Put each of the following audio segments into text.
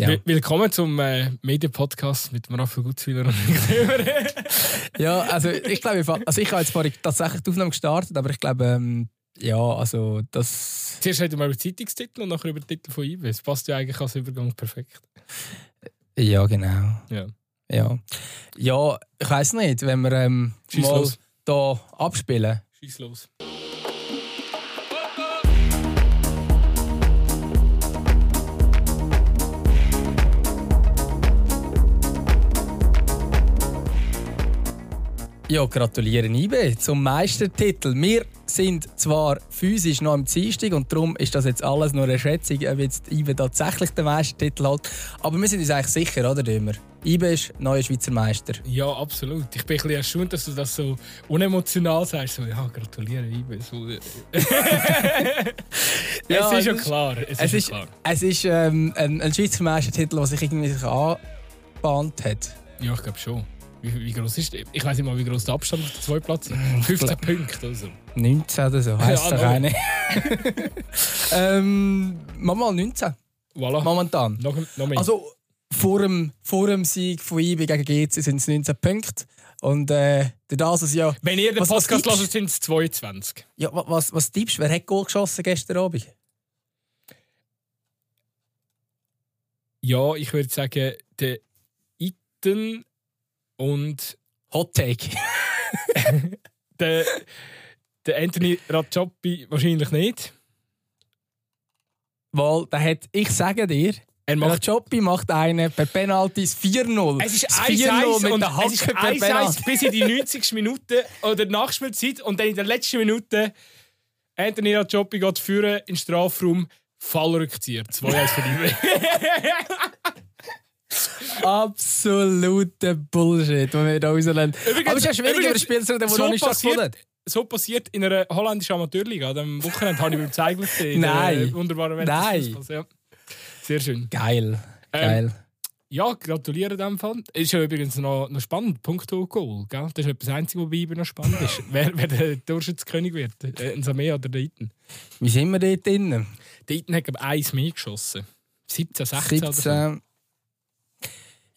Ja. Willkommen zum äh, Medienpodcast mit Raphael Gutzwiller und Ja, also ich glaube, also ich habe jetzt vorhin tatsächlich die Aufnahme gestartet, aber ich glaube, ähm, ja, also das... Zuerst reden wir über Zeitungstitel und nachher über den Titel von IBE. Das passt ja eigentlich als Übergang perfekt. Ja, genau. Ja. Ja, ja ich weiß nicht, wenn wir ähm, Schieß mal los. da abspielen. Schieß los. Ja, gratulieren IBE zum Meistertitel. Wir sind zwar physisch noch am Dienstag und darum ist das jetzt alles nur eine Schätzung, ob jetzt IBE tatsächlich den Meistertitel hat. Aber wir sind uns eigentlich sicher, oder Dömer? IBE ist neuer Schweizer Meister. Ja, absolut. Ich bin ein bisschen erstaunt, dass du das so unemotional sagst. So, ja, gratuliere, IBE. So. Ja, es ist ja klar. Es, Es ist, klar. es ist ähm, ein, ein Schweizer Meistertitel, der sich irgendwie sich angebahnt hat. Ja, ich glaube schon. Wie, wie groß ist der? Ich weiß nicht mal, wie groß der Abstand auf den zweiten Platz ist. 15 Punkte oder so. 19 oder so, heisst Ja, doch eine. ähm, mach mal 19, Voilà. momentan. Noch, noch mehr. Also vor dem, vor dem Sieg von IB gegen GC sind es 19 Punkte. Und äh, das es ja. Wenn ihr den was- Podcast hört, sind es 22. ja wa- was, was tippst du? Wer hat Goal geschossen gestern Abend? Ja, ich würde sagen, der Iten und Hot Take. der, der Anthony Racioppi wahrscheinlich nicht. Weil der hat, ich sage dir, Er macht Choppi macht einen per Penalties 4-0. Es ist Das 1-1 mit der Hacke per 1-1 Penalty. bis in die 90. Minute oder Nachspielzeit und dann in der letzten Minute Anthony Racioppi geht führen in den Strafraum, Fallrückzieher. 2-1 für die Absoluter Bullshit, den wir da rauslassen. Übrigens- Aber es ist ja schwierig, über übrigens, Spiel zu reden, das so noch nicht passiert- stattgefunden. So passiert in einer holländischen Amateurliga. Am Wochenende habe ich beim Zeigler gesehen. in der, Nein. Wunderbaren Welt Nein. Ja. Sehr schön. Geil. Ähm, Geil. Ja, gratuliere dem Fall. Ist ja übrigens noch, noch spannend, Punkto Goal. Gell? Das ist etwas Einzige, was bei ihm noch spannend ist. wer, wer der Durchschnittskönig wird. Äh, ein Samea oder der Iten. Wie sind wir dort drin? Der Iten hat, glaube ich, eins mehr geschossen. 17, 16 oder so.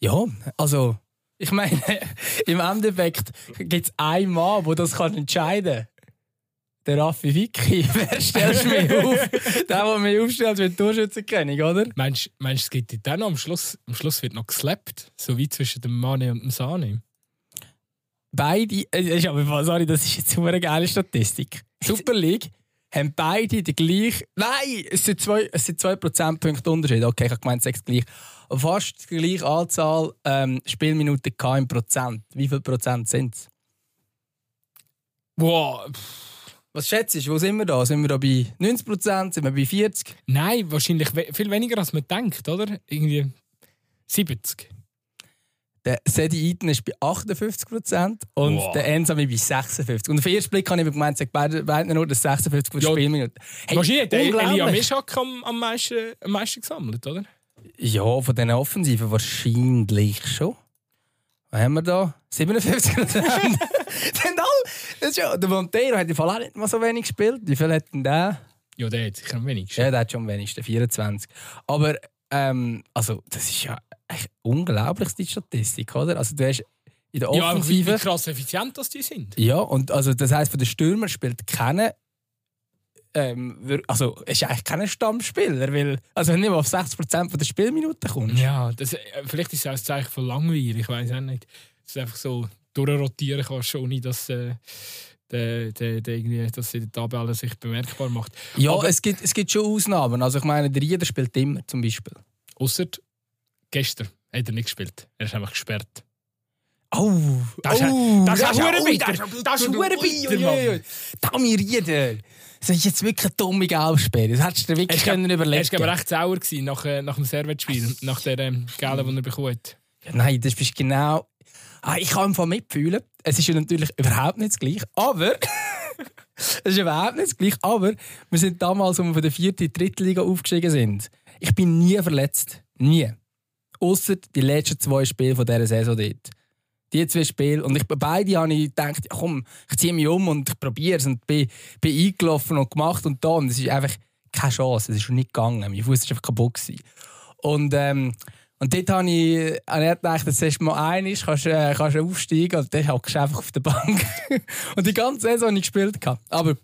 17. Ja, also, ich meine, im Endeffekt gibt es einen Mann, der das kann entscheiden kann. Der Raffi Vicky. Wer stellst du mir auf? Der, der mich aufstellt, wird Torschützenkönig, oder? Meinst du, es gibt dann noch am Schluss, am Schluss wird noch geslappt? So wie zwischen dem Mane und dem Sane? Beide, äh, sorry, das ist jetzt eine geile Statistik. Super League haben beide die gleiche. Nein, es sind zwei, es sind zwei Prozentpunkte Unterschied. Okay, ich habe gemeint, sechs gleich. Fast die gleiche Anzahl ähm, Spielminuten im Prozent. Wie viel Prozent sind es? Wow. Was schätzt du? Wo sind wir da? Sind wir da bei 90 Prozent? Sind wir bei 40? Nein, wahrscheinlich viel weniger, als man denkt, oder? Irgendwie 70. Der Sedi Eaton ist bei 58 Prozent und Wow. der Ensami bei 56. Und auf den ersten Blick habe ich gemeint, es beide, beide nur das 56 Ja, Spielminuten. Hey, wahrscheinlich hat der Elia. Mischak am, am, meisten, am meisten gesammelt, oder? Ja, von diesen Offensiven wahrscheinlich schon. Was haben wir da? 57 Prozent. sind alle. Das ist ja, der Montero hat im Fall auch nicht mal so wenig gespielt. Wie viel hat denn der? Ja, der hat sicher am wenigsten. Ja, der hat schon am wenigsten, 24. Aber, ähm, also, das ist ja echt unglaublich, die Statistik, oder? Also, du hast in der Ja, aber wie, Offensive. wie krass effizient das die sind. Ja, und also, das heisst, von den Stürmer spielt keiner. Ähm, also, es ist eigentlich kein Stammspieler, weil, also, wenn du nicht mal auf 60% von der Spielminuten kommst. Ja, das, äh, vielleicht ist es auch ein Zeichen von Langweil, ich weiß auch nicht. Dass du einfach so durchrotieren kannst, ohne dass, äh, der, der, der irgendwie, dass in der Tabelle sich bemerkbar macht. Ja, Aber- es, gibt, es gibt schon Ausnahmen. Also ich meine, der Rieder spielt immer zum Beispiel. Ausser gestern hat er nicht gespielt. Er ist einfach gesperrt. Oh, Das ist- oh, das ist ui, bitter. Das ist ui, bitter, ui. Dami Rieder. Das ist jetzt wirklich eine dumme Gelbsperre. Das hättest du dir wirklich können Er überlegen war recht sauer gewesen nach, äh, nach dem Servetspiel, nach der ähm, Gale, die er bekommen hat. Nein, das bist genau... Ah, ich kann Fall mitfühlen. Es ist ja natürlich überhaupt nicht das Gleiche. Aber... es ist überhaupt nicht das. Aber wir sind damals, als wir von der vierten in die dritte Liga aufgestiegen sind. Ich bin nie verletzt. Nie. Außer die letzten zwei Spiele von dieser Saison dort. Die zwei Spiele. Und ich, bei beide habe ich gedacht, komm, ich ziehe mich um und ich probiere es. Und bin, bin eingelaufen und gemacht und da. Und es ist einfach keine Chance. Es ist schon nicht gegangen. Mein Fuß ist einfach kaputt. Gewesen. Und, ähm, und dort habe ich, habe ich gedacht, dass es mal ein ist, kannst, äh, kannst du aufsteigen und dann hockst du einfach auf der Bank. und die ganze Saison habe ich gespielt. Aber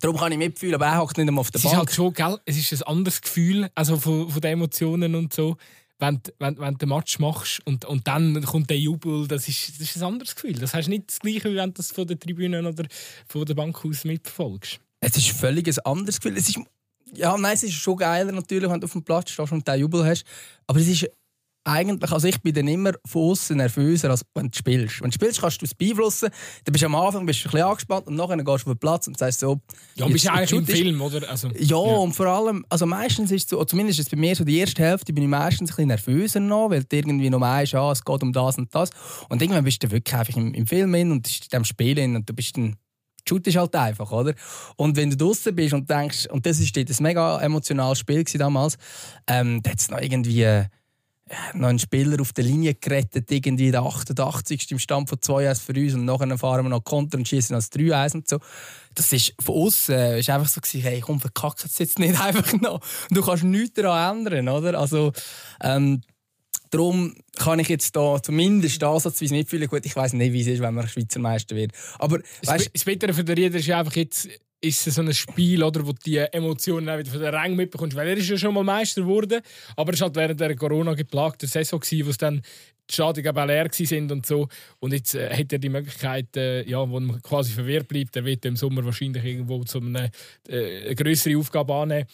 darum kann ich mitfühlen, aber er hockt nicht einmal auf der Es Bank. ist halt schon, gell? Es ist ein anderes Gefühl, also von, von den Emotionen und so. Wenn, du- wenn, wenn du den Match machst und, und dann kommt der Jubel, das ist, das ist ein anderes Gefühl. Das hast du nicht das gleiche, wie wenn du das von der Tribüne oder von der Bank aus mitverfolgst. Es ist völlig ein anderes Gefühl. Es ist, ja, nein, es ist schon geiler natürlich, wenn du auf dem Platz stehst und diesen Jubel hast. Aber es ist eigentlich, also ich bin dann immer von außen nervöser, als wenn du spielst. Wenn du spielst, kannst du es beeinflussen. Dann bist du am Anfang bist du ein bisschen angespannt und nachher gehst du auf den Platz und sagst so... Ja, du bist jetzt- eigentlich im Film, oder? Also, Ja, und vor allem, also meistens ist es so, zumindest ist bei mir so die erste Hälfte, bin ich meistens ein bisschen nervöser noch, weil du irgendwie noch weißt, ah, es geht um das und das. Und irgendwann bist du wirklich einfach im, im Film hin und in dem Spiel hin und du bist dann shootest halt einfach, oder? Und wenn du draußen bist und denkst, und das ist ein mega emotionales Spiel damals, ähm, da hat es noch irgendwie noch einen Spieler auf der Linie gerettet, irgendwie in der 88. im Stand von 2-1 für uns und nachher fahren wir noch Konter und schießen als 3-1 und so. Das ist von außen äh, ist einfach so gewesen, hey, komm, verkack es jetzt nicht einfach noch. Und du kannst nichts daran ändern, oder? Also, ähm, Darum kann ich jetzt da zumindest ansatzweise mitfühlen. Gut, ich weiß nicht, wie es ist, wenn man Schweizer Meister wird. Aber weißt, das Bittere für den Rieder ist ja einfach jetzt ist es so ein Spiel, oder, wo du die Emotionen auch wieder von den Rängen mitbekommst. Weil er ist ja schon mal Meister geworden, aber es war halt während der Corona geplagten Saison, gewesen, wo es dann die Stadien auch leer sind und so. Und jetzt äh, hat er die Möglichkeit, äh, ja, wo man quasi verwehrt bleibt, er wird im Sommer wahrscheinlich irgendwo zu einer äh, eine größere Aufgabe annehmen.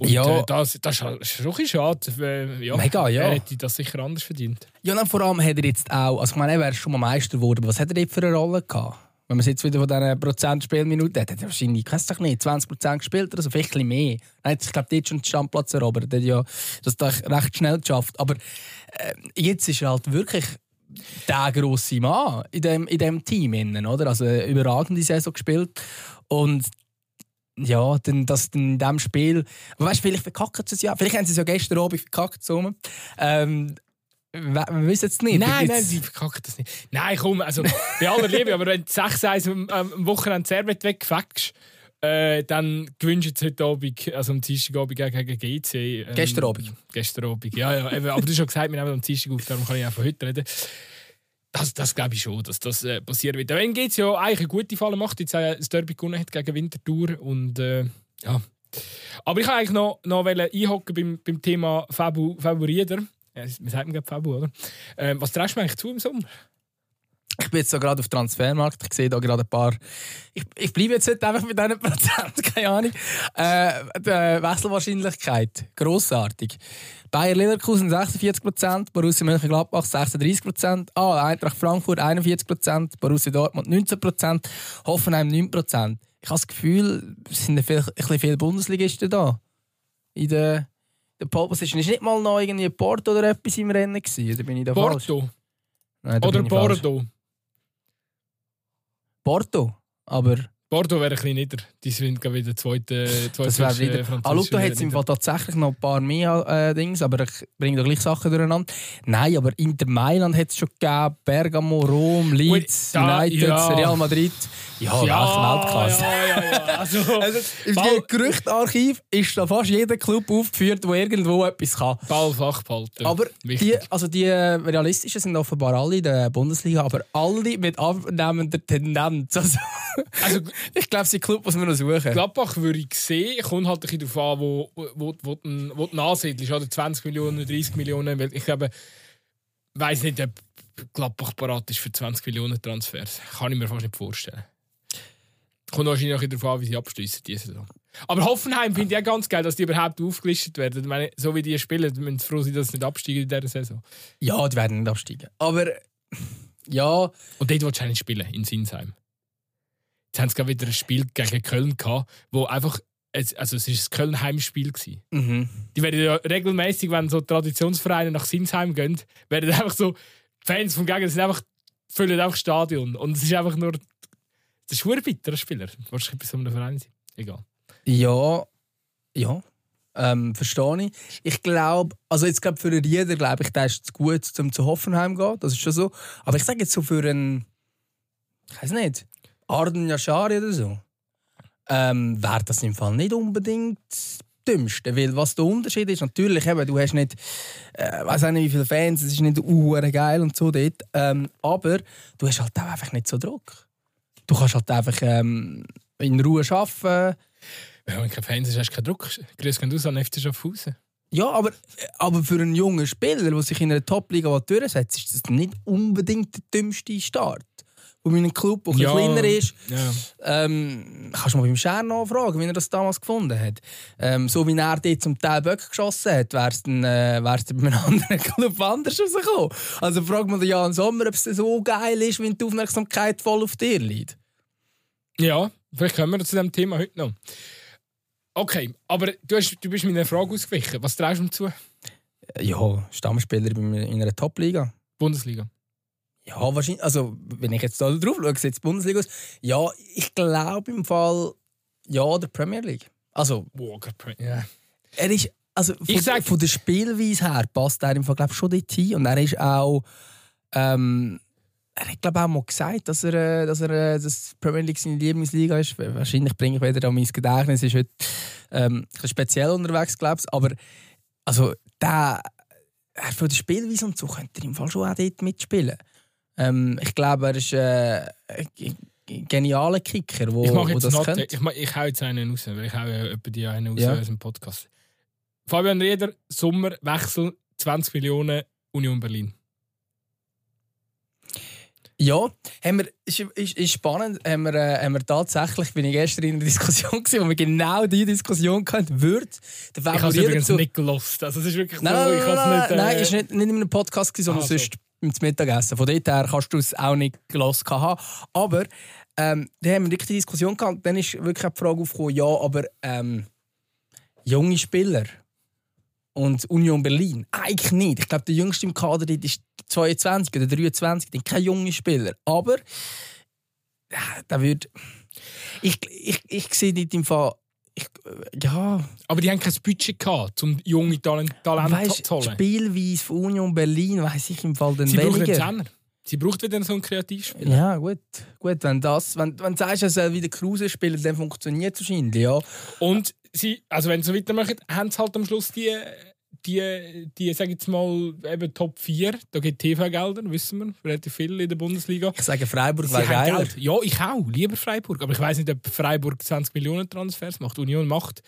Und Ja. äh, das, das ist halt- schon ein schade. Ja, Mega, ja. Er hätte das sicher anders verdient. ja, dann vor allem hat er jetzt auch, also ich meine, er wäre schon mal Meister geworden, was hat er dort für eine Rolle gehabt? Wenn man es jetzt wieder von diesen Prozent Spielminuten hat, hat er wahrscheinlich, ich doch nicht, 20 Prozent gespielt oder so, vielleicht ein bisschen mehr. Hat, ich glaube, dort schon den Standplatz erobert. Er hat ja das doch recht schnell geschafft. Aber äh, jetzt ist er halt wirklich der grosse Mann in dem, in dem Team, innen, oder? Also eine überragende Saison gespielt. Und ja, dann, das dann in diesem Spiel. Aber weißt du, vielleicht verkacken sie es ja. Vielleicht haben sie es ja gestern Abend verkackt. zusammen. Ähm, wir, wissen es nicht. Nein, nein, sie verkacken das nicht. Nein, komm, also bei aller Liebe, aber wenn du 6-1 am, am Wochenende Servet wegfäckst, äh, dann gewinnst du jetzt heute Abend, also am Dienstagabend gegen GC. Ähm, Gestern Abend. Gestern Abend, ja, ja. Eben, aber du hast schon gesagt, wir nehmen am Dienstag auf, darum kann ich auch von heute reden. Das, das glaube ich schon, dass das äh, passieren wird. Wenn geht's ja eigentlich eine gute Falle macht, jetzt äh, das Derby gewonnen hat gegen Winterthur und äh, ja. Aber ich wollte eigentlich noch, noch einhocken beim, beim Thema Fabu, Fabu Rieder. Ja, wir sagen gerade Fabu, oder? Ähm, was traust du eigentlich zu im Sommer? Ich bin jetzt so gerade auf Transfermarkt. Ich sehe da gerade ein paar. Ich, ich bleibe jetzt heute einfach mit diesen Prozent, keine Ahnung. Äh, Wechselwahrscheinlichkeit, grossartig. Bayer Leverkusen 46 Prozent, Borussia Mönchengladbach 36 Prozent, ah, Eintracht Frankfurt 41 Prozent, Borussia Dortmund 19 Prozent, Hoffenheim 9 Prozent. Ich habe das Gefühl, es sind vielleicht ein bisschen viele Bundesligisten da. In der, der Pole Position. Ist nicht mal noch irgendwie Porto oder etwas im Rennen gewesen? Oder bin ich da falsch? Porto Nein, da oder falsch. Bordeaux? Porto, aber Bordeaux wäre ein bisschen nieder. Die sind wieder zweite, zweite das wäre äh, wieder. französische Ah, schau, hat im. Fall tatsächlich noch ein paar mehr äh, Dings, aber ich bringe da gleich Sachen durcheinander. Nein, aber Inter Mailand hat es schon gegeben, Bergamo, Rom, Leeds, da- United, ja. Real Madrid. Ja, Ja, Weltklasse. ja, ja, ja. Also, Also, Im Gerüchtarchiv ist da fast jeder Club aufgeführt, der irgendwo etwas kann. Ball flach behalten. Aber Wichtig. die, also die äh, realistischen sind offenbar alle in der Bundesliga, aber alle mit abnehmender Tendenz. Also, Also, ich glaube, sie Club, was wir noch suchen. Gladbach würde ich sehen, kommt halt ein bisschen darauf an, wo, wo, wo, wo, wo du ansiedelst. Oder 20 Millionen, 30 Millionen. Weil ich glaube, weiß nicht, ob Gladbach parat ist für 20 Millionen Transfers. Kann ich mir fast nicht vorstellen. Kommt wahrscheinlich auch darauf an, wie sie abschließen diese Saison. Aber Hoffenheim finde ich auch ganz geil, dass die überhaupt aufgelistet werden. Ich meine, so wie die spielen, müssen sie froh sein, dass sie nicht absteigen in dieser Saison. Ja, die werden nicht absteigen. Aber ja, Und dort willst du auch nicht spielen, in Sinsheim. Jetzt haben sie gerade wieder ein Spiel gegen Köln gehabt, wo einfach, also es war ein Köln-Heimspiel. mhm. Die werden ja regelmäßig, wenn so Traditionsvereine nach Sinsheim gehen, werden einfach so, Fans vom Gegner sind einfach, füllen einfach das Stadion. Und es ist einfach nur, das ist ein bitterer Spieler. Wahrscheinlich bei so einem Verein sein. Egal. ja, ja, ähm, verstehe ich. Ich glaube, also jetzt glaube für Rieder glaube ich, der ist zu gut, um zu Hoffenheim zu gehen. Das ist schon so. Aber ich sage jetzt so für einen, ich weiß nicht, Arden Yashari oder so, ähm, wäre das im Fall nicht unbedingt dümmsten. Weil was der Unterschied ist, natürlich, eben, du hast nicht, äh, weiß nicht, wie viele Fans, es ist nicht uh, geil und so dort. Ähm, aber du hast halt auch einfach nicht so Druck. Du kannst halt einfach ähm, in Ruhe arbeiten. Wenn du keine Fans hast, hast du keinen Druck. Grüß gehen aus an FC Schaffhausen. Ja, aber, aber für einen jungen Spieler, der sich in einer Top-Liga durchsetzt, ist das nicht unbedingt der dümmste Start. Und meinem Club, der Ja, kleiner ist, Ja. ähm, kannst du mal beim Scher nachfragen, wie er das damals gefunden hat. Ähm, so wie er dort zum Teil Böcke geschossen hat, wäre es äh, wär's bei einem anderen Club anders rausgekommen. Also frag mal den Jan Sommer, ob es so geil ist, wenn die Aufmerksamkeit voll auf dir liegt. ja, vielleicht kommen wir zu diesem Thema heute noch. Okay, aber du, hast, du bist meiner Frage ausgewichen. Was traust du ihm zu? Ja, Stammspieler in einer Top-Liga. Bundesliga. Ja, wahrscheinlich. Also, wenn ich jetzt da drauf schaue, sieht es die Bundesliga aus. Ja, ich glaube im Fall, ja, der Premier League. Also, Boah, gerade- ja. er ist. Also, von, Ich sag- von der Spielweise her passt er im Fall, glaube ich, schon dort hin. Und er ist auch. Ähm, er hat, glaube ich, auch mal gesagt, dass er, äh, dass er äh, dass Premier League seine Lieblingsliga ist. Wahrscheinlich bringe ich wieder an mein Gedächtnis. ist heute ähm, speziell unterwegs, glaube ich. Aber also, der, er von der Spielweise und so könnte er im Fall schon auch dort mitspielen. Ähm, ich glaube, er ist äh, ein g- genialer Kicker, wo, Ich mache wo jetzt das könnte. ich, mach, ich hau jetzt einen raus, weil ich hau ja die einen raus Ja. aus unserem Podcast. Fabian Rieder, Sommer, Wechsel, 20 Millionen, Union Berlin. Ja, haben wir, ist, ist, ist spannend. Haben wir, äh, haben wir tatsächlich, bin ich gestern in einer Diskussion gewesen, wo wir genau diese Diskussion hatten, würde der Ich habe es übrigens dazu- nicht gelost. Also es ist wirklich Nein, so, nein, ich nein, nein, nicht... nein, äh, ist nicht, nicht in einem Podcast, gewesen, sondern Ah, so. Sonst im Mittagessen. Von dort her kannst du es auch nicht gelassen haben. Aber ähm, da haben wir wirklich die Diskussion gehabt. Dann ist wirklich die Frage aufgekommen, ja, aber ähm, junge Spieler und Union Berlin, eigentlich nicht. Ich glaube, der jüngste im Kader ist 22 oder 23, dann kein junger Spieler. Aber ja, da würde... Ich, ich, ich sehe dort im Fall... Ich, äh, ja, Aber die haben kein Budget gehabt, um junge Talent, Talent zu holen. Spielweise von Union Berlin weiß ich im Fall dann Sie einen weniger. Zehner. Sie braucht wieder so einen Kreativspieler. Ja, gut. gut wenn, das, wenn, wenn du sagst, er soll wieder Kruse spielen, dann funktioniert es wahrscheinlich, ja. Und sie, also wenn sie so weitermachen, haben sie halt am Schluss die, die, die sag ich jetzt mal, eben Top 4. Da gibt TV-Gelder, wissen wir, relativ viel in der Bundesliga. Ich sage, Freiburg Sie wäre geiler. Geld. Ja, ich auch. Lieber Freiburg. Aber ich weiß nicht, ob Freiburg 20 Millionen Transfers macht. Union macht.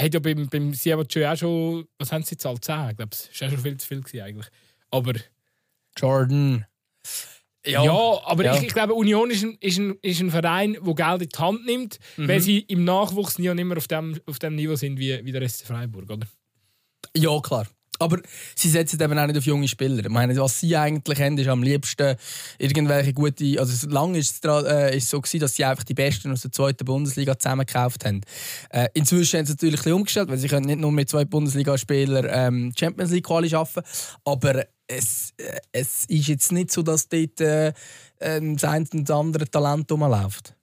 Hat ja beim, beim Siebatschö auch schon. Was haben sie gezahlt? 10, ich glaube. Das war auch schon viel zu viel gewesen, eigentlich. Aber. Jordan. Ja, aber Ja. Ich, ich glaube, Union ist ein, ist, ein, ist ein Verein, der Geld in die Hand nimmt, Mhm. weil sie im Nachwuchs nie und immer auf dem, auf dem Niveau sind wie, wie der Rest Freiburg, oder? Ja, klar. Aber sie setzen eben auch nicht auf junge Spieler. Ich meine, was sie eigentlich haben, ist am liebsten irgendwelche gute. Also, lange ist es äh, so gewesen, dass sie einfach die Besten aus der zweiten Bundesliga zusammengekauft haben. Äh, inzwischen haben sie natürlich ein umgestellt, weil sie können nicht nur mit zwei Bundesligaspielern ähm, Champions League Quali arbeiten. Aber es, äh, es ist jetzt nicht so, dass dort äh, ähm, das eine und das andere Talent rumläuft.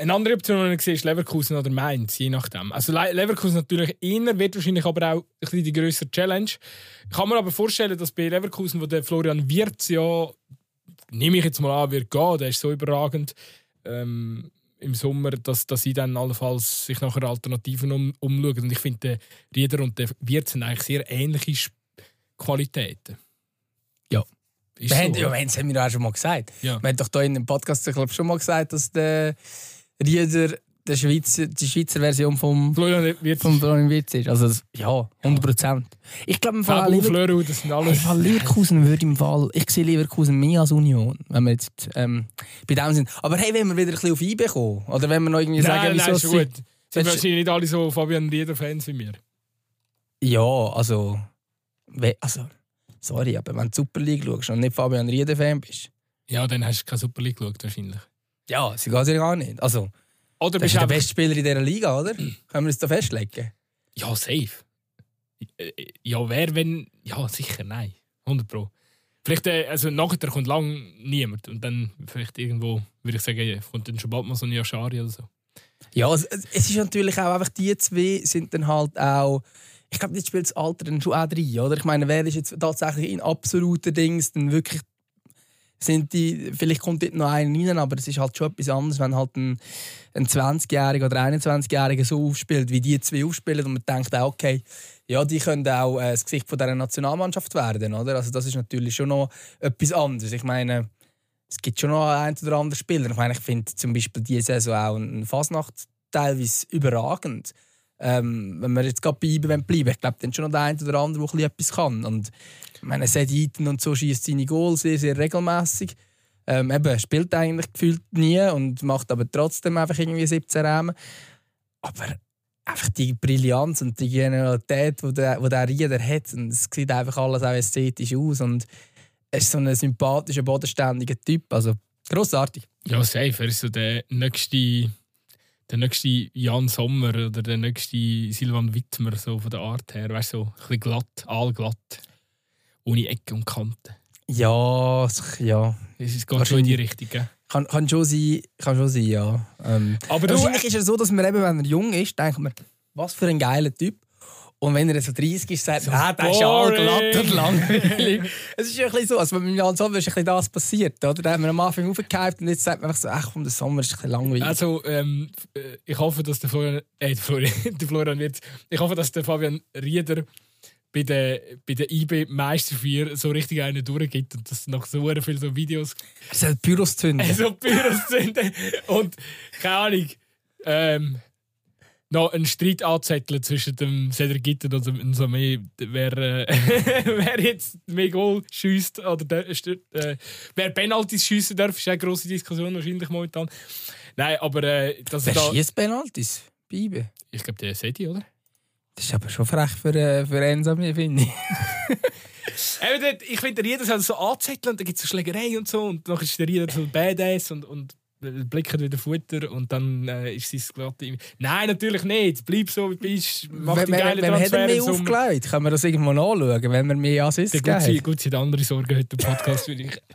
Eine andere Option, die ich sehe, ist Leverkusen oder Mainz, je nachdem. Also Le- Leverkusen natürlich eher, wird wahrscheinlich aber auch ein bisschen die größere Challenge. Ich kann mir aber vorstellen, dass bei Leverkusen, wo der Florian Wirtz ja, nehme ich jetzt mal an, wird gehen, der ist so überragend ähm, im Sommer, dass, dass sie dann allenfalls sich nach Alternativen um, umschauen. Und ich finde, der Rieder und der Wirtz haben eigentlich sehr ähnliche Qualitäten. Ja. Ist Wir so, haben, ja, wir haben wir doch auch schon mal gesagt. Ja. Wir haben doch hier in dem Podcast ich glaub, schon mal gesagt, dass der Rieder der Schweizer, die Schweizer Version vom, Florian Wirtz, vom Florian Wirtz ist. Also, das- ja, 100 Prozent. Ich glaube, im Fall, Fabu, Lever das sind im alles... Fall Leverkusen würde im Fall, ich sehe Leverkusen mehr als Union, wenn wir jetzt ähm, bei dem sind. Aber hey, wenn wir wieder ein bisschen auf IB kommen, oder wenn wir noch irgendwie sagen, Nein, nein, wieso ist sie- gut. Sind wahrscheinlich nicht alle so Fabian Rieder-Fans wie mir. Ja, also, also, sorry, aber wenn du die Super League schaust und nicht Fabian Rieder-Fan bist, Ja, dann hast du keine Super League geschaut, wahrscheinlich. Ja, sie geht ja gar nicht. Also, Oder das bist ist der beste Spieler in dieser Liga, oder? Können wir das da festlegen? Ja, safe. Ja, wer, wenn... Ja, sicher, nein. 100 Pro. Vielleicht, äh, also nachher kommt lang niemand. Und dann vielleicht irgendwo, würde ich sagen, kommt dann schon bald mal so ein Yashari oder so. Ja, es, es ist natürlich auch einfach, die zwei sind dann halt auch. Ich glaube, jetzt spielt das Alter dann schon auch rein, oder? Ich meine, wer ist jetzt tatsächlich in absoluten Dings dann wirklich sind die, vielleicht kommt dort noch einer rein, aber es ist halt schon etwas anderes, wenn halt ein, ein 20-Jähriger oder 21-Jähriger so aufspielt, wie die zwei aufspielen und man denkt auch, okay, ja, die können auch äh, das Gesicht von dieser Nationalmannschaft werden, oder? Also das ist natürlich schon noch etwas anderes. Ich meine, es gibt schon noch einen oder anderen Spieler. Ich meine, ich finde zum Beispiel diese Saison auch ein Fasnacht teilweise überragend. Ähm, wenn wir jetzt gerade bei ihm bleiben, ich glaube, dann schon noch der eine oder andere, der etwas kann. Und ich meine, Eaton und so schießt seine Goals sehr, sehr regelmäßig. Ähm, eben, spielt eigentlich gefühlt nie und macht aber trotzdem einfach irgendwie 17 Räume. Aber einfach die Brillanz und die Genialität, die der, die der Rieder hat, und es sieht einfach alles auch ästhetisch aus und er ist so ein sympathischer, bodenständiger Typ. Also grossartig. Ja, safe. Er ist so der nächste, der nächste Jan Sommer oder der nächste Silvan Wittmer so von der Art her. Weißt du, so ein bisschen glatt, allglatt. Ohne Ecke und Kanten. Ja, ja. Es geht schon in die Richtung. Gell? Kann, kann, schon sein, kann schon sein, ja. Ähm, Aber du- wahrscheinlich ist es so, dass man eben, wenn er jung ist, denkt man, was für ein geiler Typ. Und wenn er so 30 ist, sagt man, ah, der ist boring. glatt und langweilig. es ist ja ein bisschen so, also mit Jan Sommer ist ein bisschen das passiert. Oder? Da haben wir am Anfang aufgehypt und jetzt sagt man einfach so, ach komm, der Sommer ist ein bisschen langweilig. Also, ähm, äh, ich hoffe, dass der Florian, äh, der Florian, der Florian wird, ich hoffe, dass der Fabian Rieder bei der, bei der IB Meisterfeier so richtig einen durchgibt und dass noch so viele so Videos, er soll Büros zünden. so Büros zünden und keine Ahnung, ähm, noch einen Streit anzetteln zwischen dem Cedric Gitter und dem Samé, wer, äh, wer jetzt mehr Goal schießt oder der, äh, wer Penalties schiessen darf, ist eine grosse Diskussion wahrscheinlich momentan. Nein, aber äh, dass er Wer da, schießt Penalties? Bibe. ich glaube, der Seti, oder? Das ist aber schon frech für, äh, für Ensame, finde ich. Ich finde, der Rieder soll so anzetteln und dann gibt es so Schlägerei und so und dann ist der Rieder so Badass und, und blickt wieder Futter und dann äh, ist sein glatte... Nein, natürlich nicht. Bleib so, wie du bist. Mach Wenn, die wenn, geile wenn, wenn er Transfer im Sommer. aufgelegt? Können wir das irgendwo nachschauen, wenn wir mehr Assists Der gegeben gut, hat? gut sind andere Sorgen heute im Podcast, würde ich.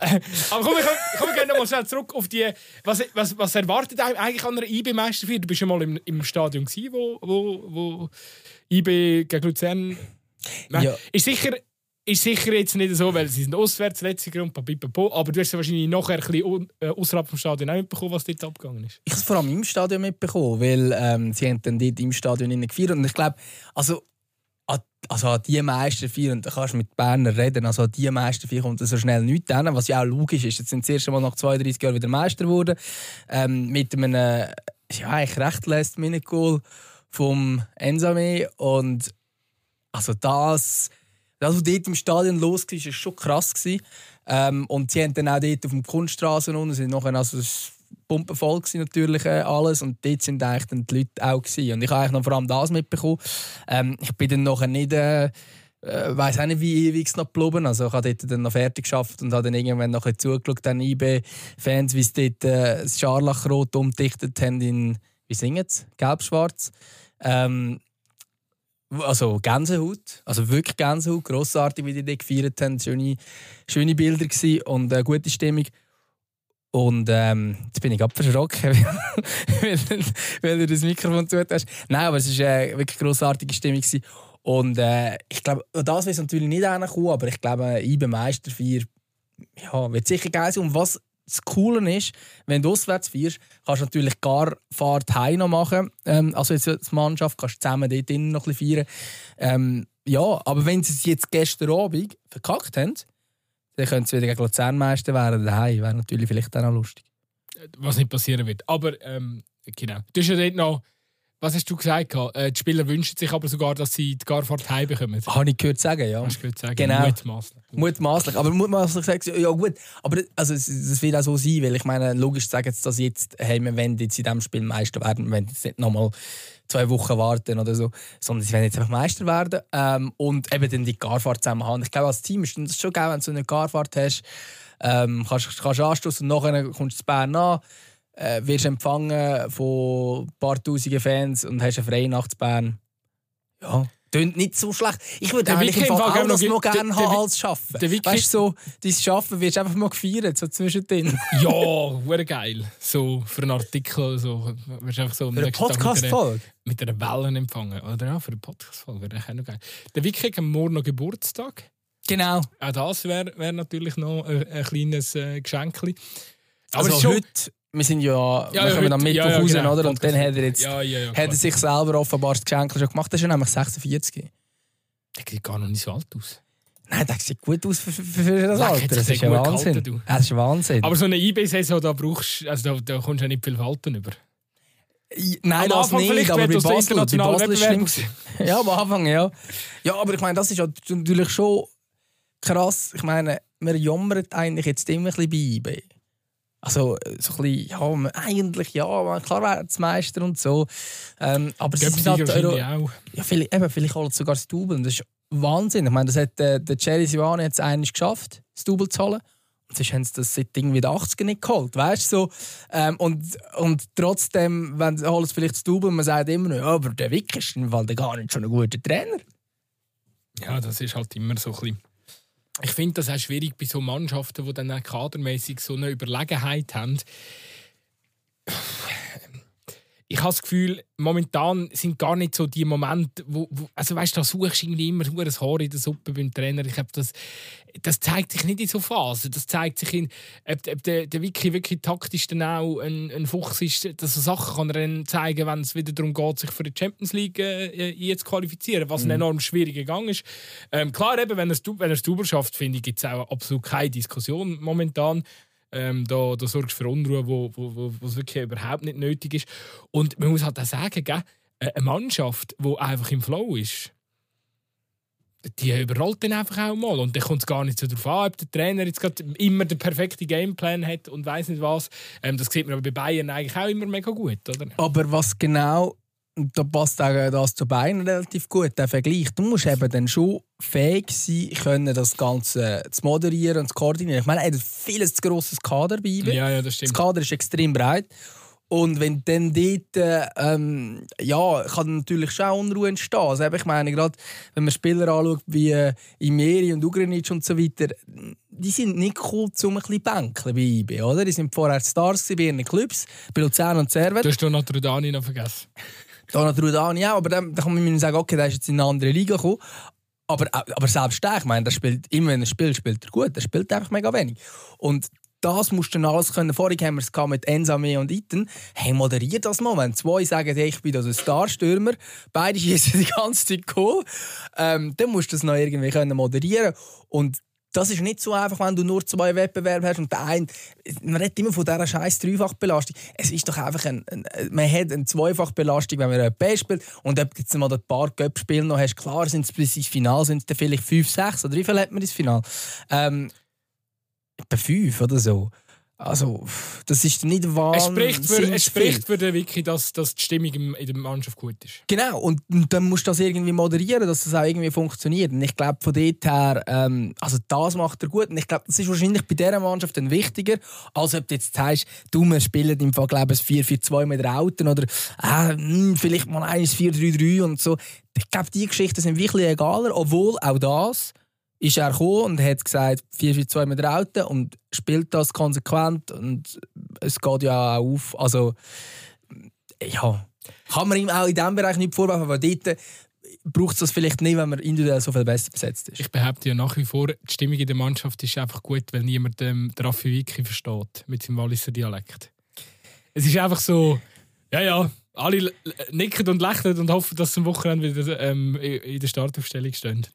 Aber komm, wir kommen, kommen gerne mal schnell zurück auf die. Was, was, was erwartet eigentlich an einer IB-Meisterfeier? Du bist schon mal im, im Stadion gewesen, wo, wo, wo IB gegen Luzern. Ja. Ist sicher. Ist sicher jetzt nicht so, weil sie sind auswärts letzte Grund, papipapo, aber du hast ja wahrscheinlich nachher ein bisschen äh, außerhalb vom Stadion auch mitbekommen, was dort abgegangen ist. Ich habe es vor allem im Stadion mitbekommen, weil ähm, sie haben dann dort im Stadion innen gefeiert und ich glaube, also an, also an die meisten vier, und da kannst du mit Berner reden, also an die meisten vier kommt so schnell nichts hin, was ja auch logisch ist. Jetzt sind sie erst einmal nach 32 Jahren wieder Meister geworden, ähm, mit einem äh, ja, eigentlich recht last minute goal vom Ensame und also das, das, was dort im Stadion los war, war schon krass. Ähm, und sie haben dann auch dort auf dem Kunststraßen unten, sind nachher, also es war pumpenvoll natürlich äh, alles und dort sind eigentlich dann die Leute auch gewesen. Und ich habe eigentlich noch vor allem das mitbekommen. Ähm, ich bin dann nachher nicht... Äh, äh, weiß auch nicht, wie ewig es noch geblieben Also ich habe dort dann noch fertig geschafft und habe dann irgendwann noch zugeschaut, den IB-Fans, wie sie dort äh, das Scharlachrot umdichtet haben in, wie singen sie? Gelb-Schwarz. Ähm, also Gänsehaut, also wirklich Gänsehaut, grossartig, wie die dort gefeiert haben, schöne, schöne Bilder gewesen und äh, gute Stimmung. Und ähm, jetzt bin ich gerade verschrocken, weil, weil du das Mikrofon zu hast. Nein, aber es war äh, wirklich grossartige Stimmung. Gewesen. Und äh, ich glaube, das wird natürlich nicht kommen, aber ich glaube, IBE Meisterfeier ja, wird sicher geil sein. Und was das Coole ist, wenn du auswärts feierst, kannst du natürlich gar Fahrt heim noch machen. Ähm, also jetzt als Mannschaft kannst du zusammen dort drinnen noch ein bisschen feiern. Ähm, ja, aber wenn sie es jetzt gestern Abend verkackt haben, dann können sie wieder gegen Luzern Meister werden daheim. Wäre natürlich vielleicht auch noch lustig. Was nicht passieren wird. Aber, ähm, genau. Du hast ja dort noch. Was hast du gesagt? Äh, die Spieler wünschen sich aber sogar, dass sie die Garfahrt heimbekommen. Habe ich gehört sagen, ja. Hast du gehört sagen? Genau. Mutmaßlich. Mutmaßlich. Aber mutmaßlich sagt ja gut. Aber also, es- das wird auch so sein, weil ich meine, logisch sagen sie das jetzt, hey, wir wollen jetzt in diesem Spiel Meister werden, wir wollen jetzt nicht nochmal zwei Wochen warten oder so, sondern sie wollen jetzt einfach Meister werden ähm, und eben dann die Garfahrt zusammen haben. Ich glaube, als Team ist das schon geil, wenn du so eine Garfahrt hast, ähm, kannst, kannst anstoßen und nachher kommst du zu Bern an, äh, wirst empfangen von ein paar tausenden Fans und hast eine freie Nacht zu Bern. Ja, tönt nicht so schlecht. Ich würde eigentlich im Fall auch noch noch gerne der haben als Schaffen. der Weißt du, so, dein Schaffen wirst du einfach mal gefeiert, so zwischendrin. Ja, wäre geil. So für einen Artikel, so, wirst einfach so Für eine Podcast-Folge. mit einer Welle empfangen. Oder ja, für eine Podcast-Folge wäre auch noch geil. Der Wiki hat morgen noch Geburtstag. Genau. Auch das wäre wär natürlich noch ein, ein kleines äh, Geschenk. Aber Also schon- heute, wir sind ja, Ja, wir kommen am Mittwoch ja, raus, genau, oder? Und dann hat er jetzt hat er sich selber offenbar das Geschenk schon gemacht. Das ist ja nämlich 46. Der sieht gar noch nicht so alt aus. Nein, das sieht gut aus für, für, für das Leck, Alter. Das ist ja gehalten, Wahnsinn. du. Das ist Wahnsinn. Aber so eine IB-Saison, da brauchst also da, da kommst du ja nicht viel Falten über. Nein, Am das Anfang nicht, vielleicht, aber bei der Basel, bei Basel ist schlimm. Ja, am Anfang, ja. Ja, aber ich meine, das ist ja natürlich schon krass. Ich meine, man jammert eigentlich jetzt immer ein bisschen bei IB. Also, äh, so ein bisschen, ja, eigentlich ja, man- klar wäre es Meister und so. Ähm, aber sie sind halt, Euro- auch. ja, vielleicht, eben, vielleicht holt sogar das Double. Das ist Wahnsinn. Ich meine, das hat äh, der Jerry Sivani jetzt eigentlich geschafft, das Double zu holen. Und sonst haben sie das seit irgendwie den 80er nicht geholt, weißt du? So, ähm, und, und trotzdem, wenn sie holen vielleicht das Double, man sagt immer, noch, ja, aber der Wick ist im Fall gar nicht schon ein guter Trainer. Ja, das ist halt immer so ein bisschen. Ich finde das auch schwierig bei so Mannschaften, die dann kadermäßig so eine Überlegenheit haben. Ich habe das Gefühl, momentan sind gar nicht so die Momente, wo, wo also weißt, du, da suchst du irgendwie immer nur ein Haar in der Suppe beim Trainer. Ich glaube, das, das zeigt sich nicht in so Phasen. Das zeigt sich in, ob, ob der, der Wiki wirklich taktisch dann auch ein, ein Fuchs ist, dass er Sachen kann er zeigen, wenn es wieder darum geht, sich für die Champions League äh, jetzt zu qualifizieren, was ein enorm schwieriger Gang ist. Ähm, klar, eben, wenn er es du- wenn er schafft, finde ich, gibt es auch absolut keine Diskussion momentan. Ähm, da, da sorgst du für Unruhe, wo, wo, wo, es wirklich überhaupt nicht nötig ist. Und man muss halt auch sagen, gell, eine Mannschaft, die einfach im Flow ist, die überrollt dann einfach auch mal. Und dann kommt es gar nicht so darauf an, ob der Trainer jetzt gerade immer den perfekten Gameplan hat und weiß nicht was. Ähm, das sieht man aber bei Bayern eigentlich auch immer mega gut, oder? Aber was genau, da passt auch das zu Bayern relativ gut, der Vergleich. Du musst eben dann schon fähig sein, können, das Ganze zu moderieren und zu koordinieren. Ich meine, er hat ein vieles zu grosses Kader bei IBE. Ja, ja, das Das stimmt. Kader ist extrem breit. Und wenn dann dort, äh, ähm, ja, kann natürlich schon Unruhe entstehen. Also ich meine, gerade wenn man Spieler anschaut wie äh, Imeri und Ugrinic und so weiter, die sind nicht cool zum ein bisschen bänkeln bei IB, oder? Die sind vorher Stars bei ihren Clubs, bei Luzern und Servet. Du hast doch Notre Dame noch vergessen. Donald Rudani auch, aber dann, dann kann man sagen, okay, der ist jetzt in eine andere Liga gekommen. Aber, aber selbst der, ich meine, der spielt, immer wenn er spielt, spielt er gut. Der spielt einfach mega wenig. Und das musst du dann alles können. Vorhin haben wir es mit Ensame und Iten. Hey, moderiert das mal. Wenn zwei sagen, hey, ich bin das ein Starstürmer, beide schießen die ganze Zeit cool, ähm, dann musst du das noch irgendwie können moderieren Und das ist nicht so einfach, wenn du nur zwei Wettbewerbe hast und der eine, man redet immer von dieser scheiß Dreifachbelastung. Es ist doch einfach ein, ein man hat eine Zweifachbelastung, wenn man ein spielt und ob du jetzt mal ein paar Cup-Spiele noch hast, klar sind es bis ins Finale, sind es vielleicht fünf, sechs oder wie viel hat man ins Finale? Ähm, etwa fünf oder so. Also, das ist nicht Es wahnsinnig spricht für, es spricht für den Wiki, dass, dass die Stimmung im- in der Mannschaft gut ist. Genau, und, und dann musst du das irgendwie moderieren, dass das auch irgendwie funktioniert. Und ich glaube, von dort her, ähm, also das macht er gut. Und ich glaube, das ist wahrscheinlich bei dieser Mannschaft dann wichtiger, als ob du jetzt sagst, du, wir spielen im Fall, glaube ich, 4-4-2 mit der Alten oder äh, hm, vielleicht mal eins 4-3-3 und so. Ich glaube, die Geschichten sind wirklich egaler, obwohl auch das ist er gekommen und hat gesagt, 4-4-2 mit der Alten und spielt das konsequent und es geht ja auch auf. Also, ja, kann man ihm auch in diesem Bereich nicht vorwerfen, weil dort braucht es das vielleicht nicht, wenn man individuell so viel besser besetzt ist. Ich behaupte ja nach wie vor, die Stimmung in der Mannschaft ist einfach gut, weil niemand ähm, Raffi Wiki versteht mit seinem Walliser Dialekt. Es ist einfach so, ja, ja, alle nicken und lächeln und hoffen, dass sie am Wochenende wieder ähm, in der Startaufstellung stehen.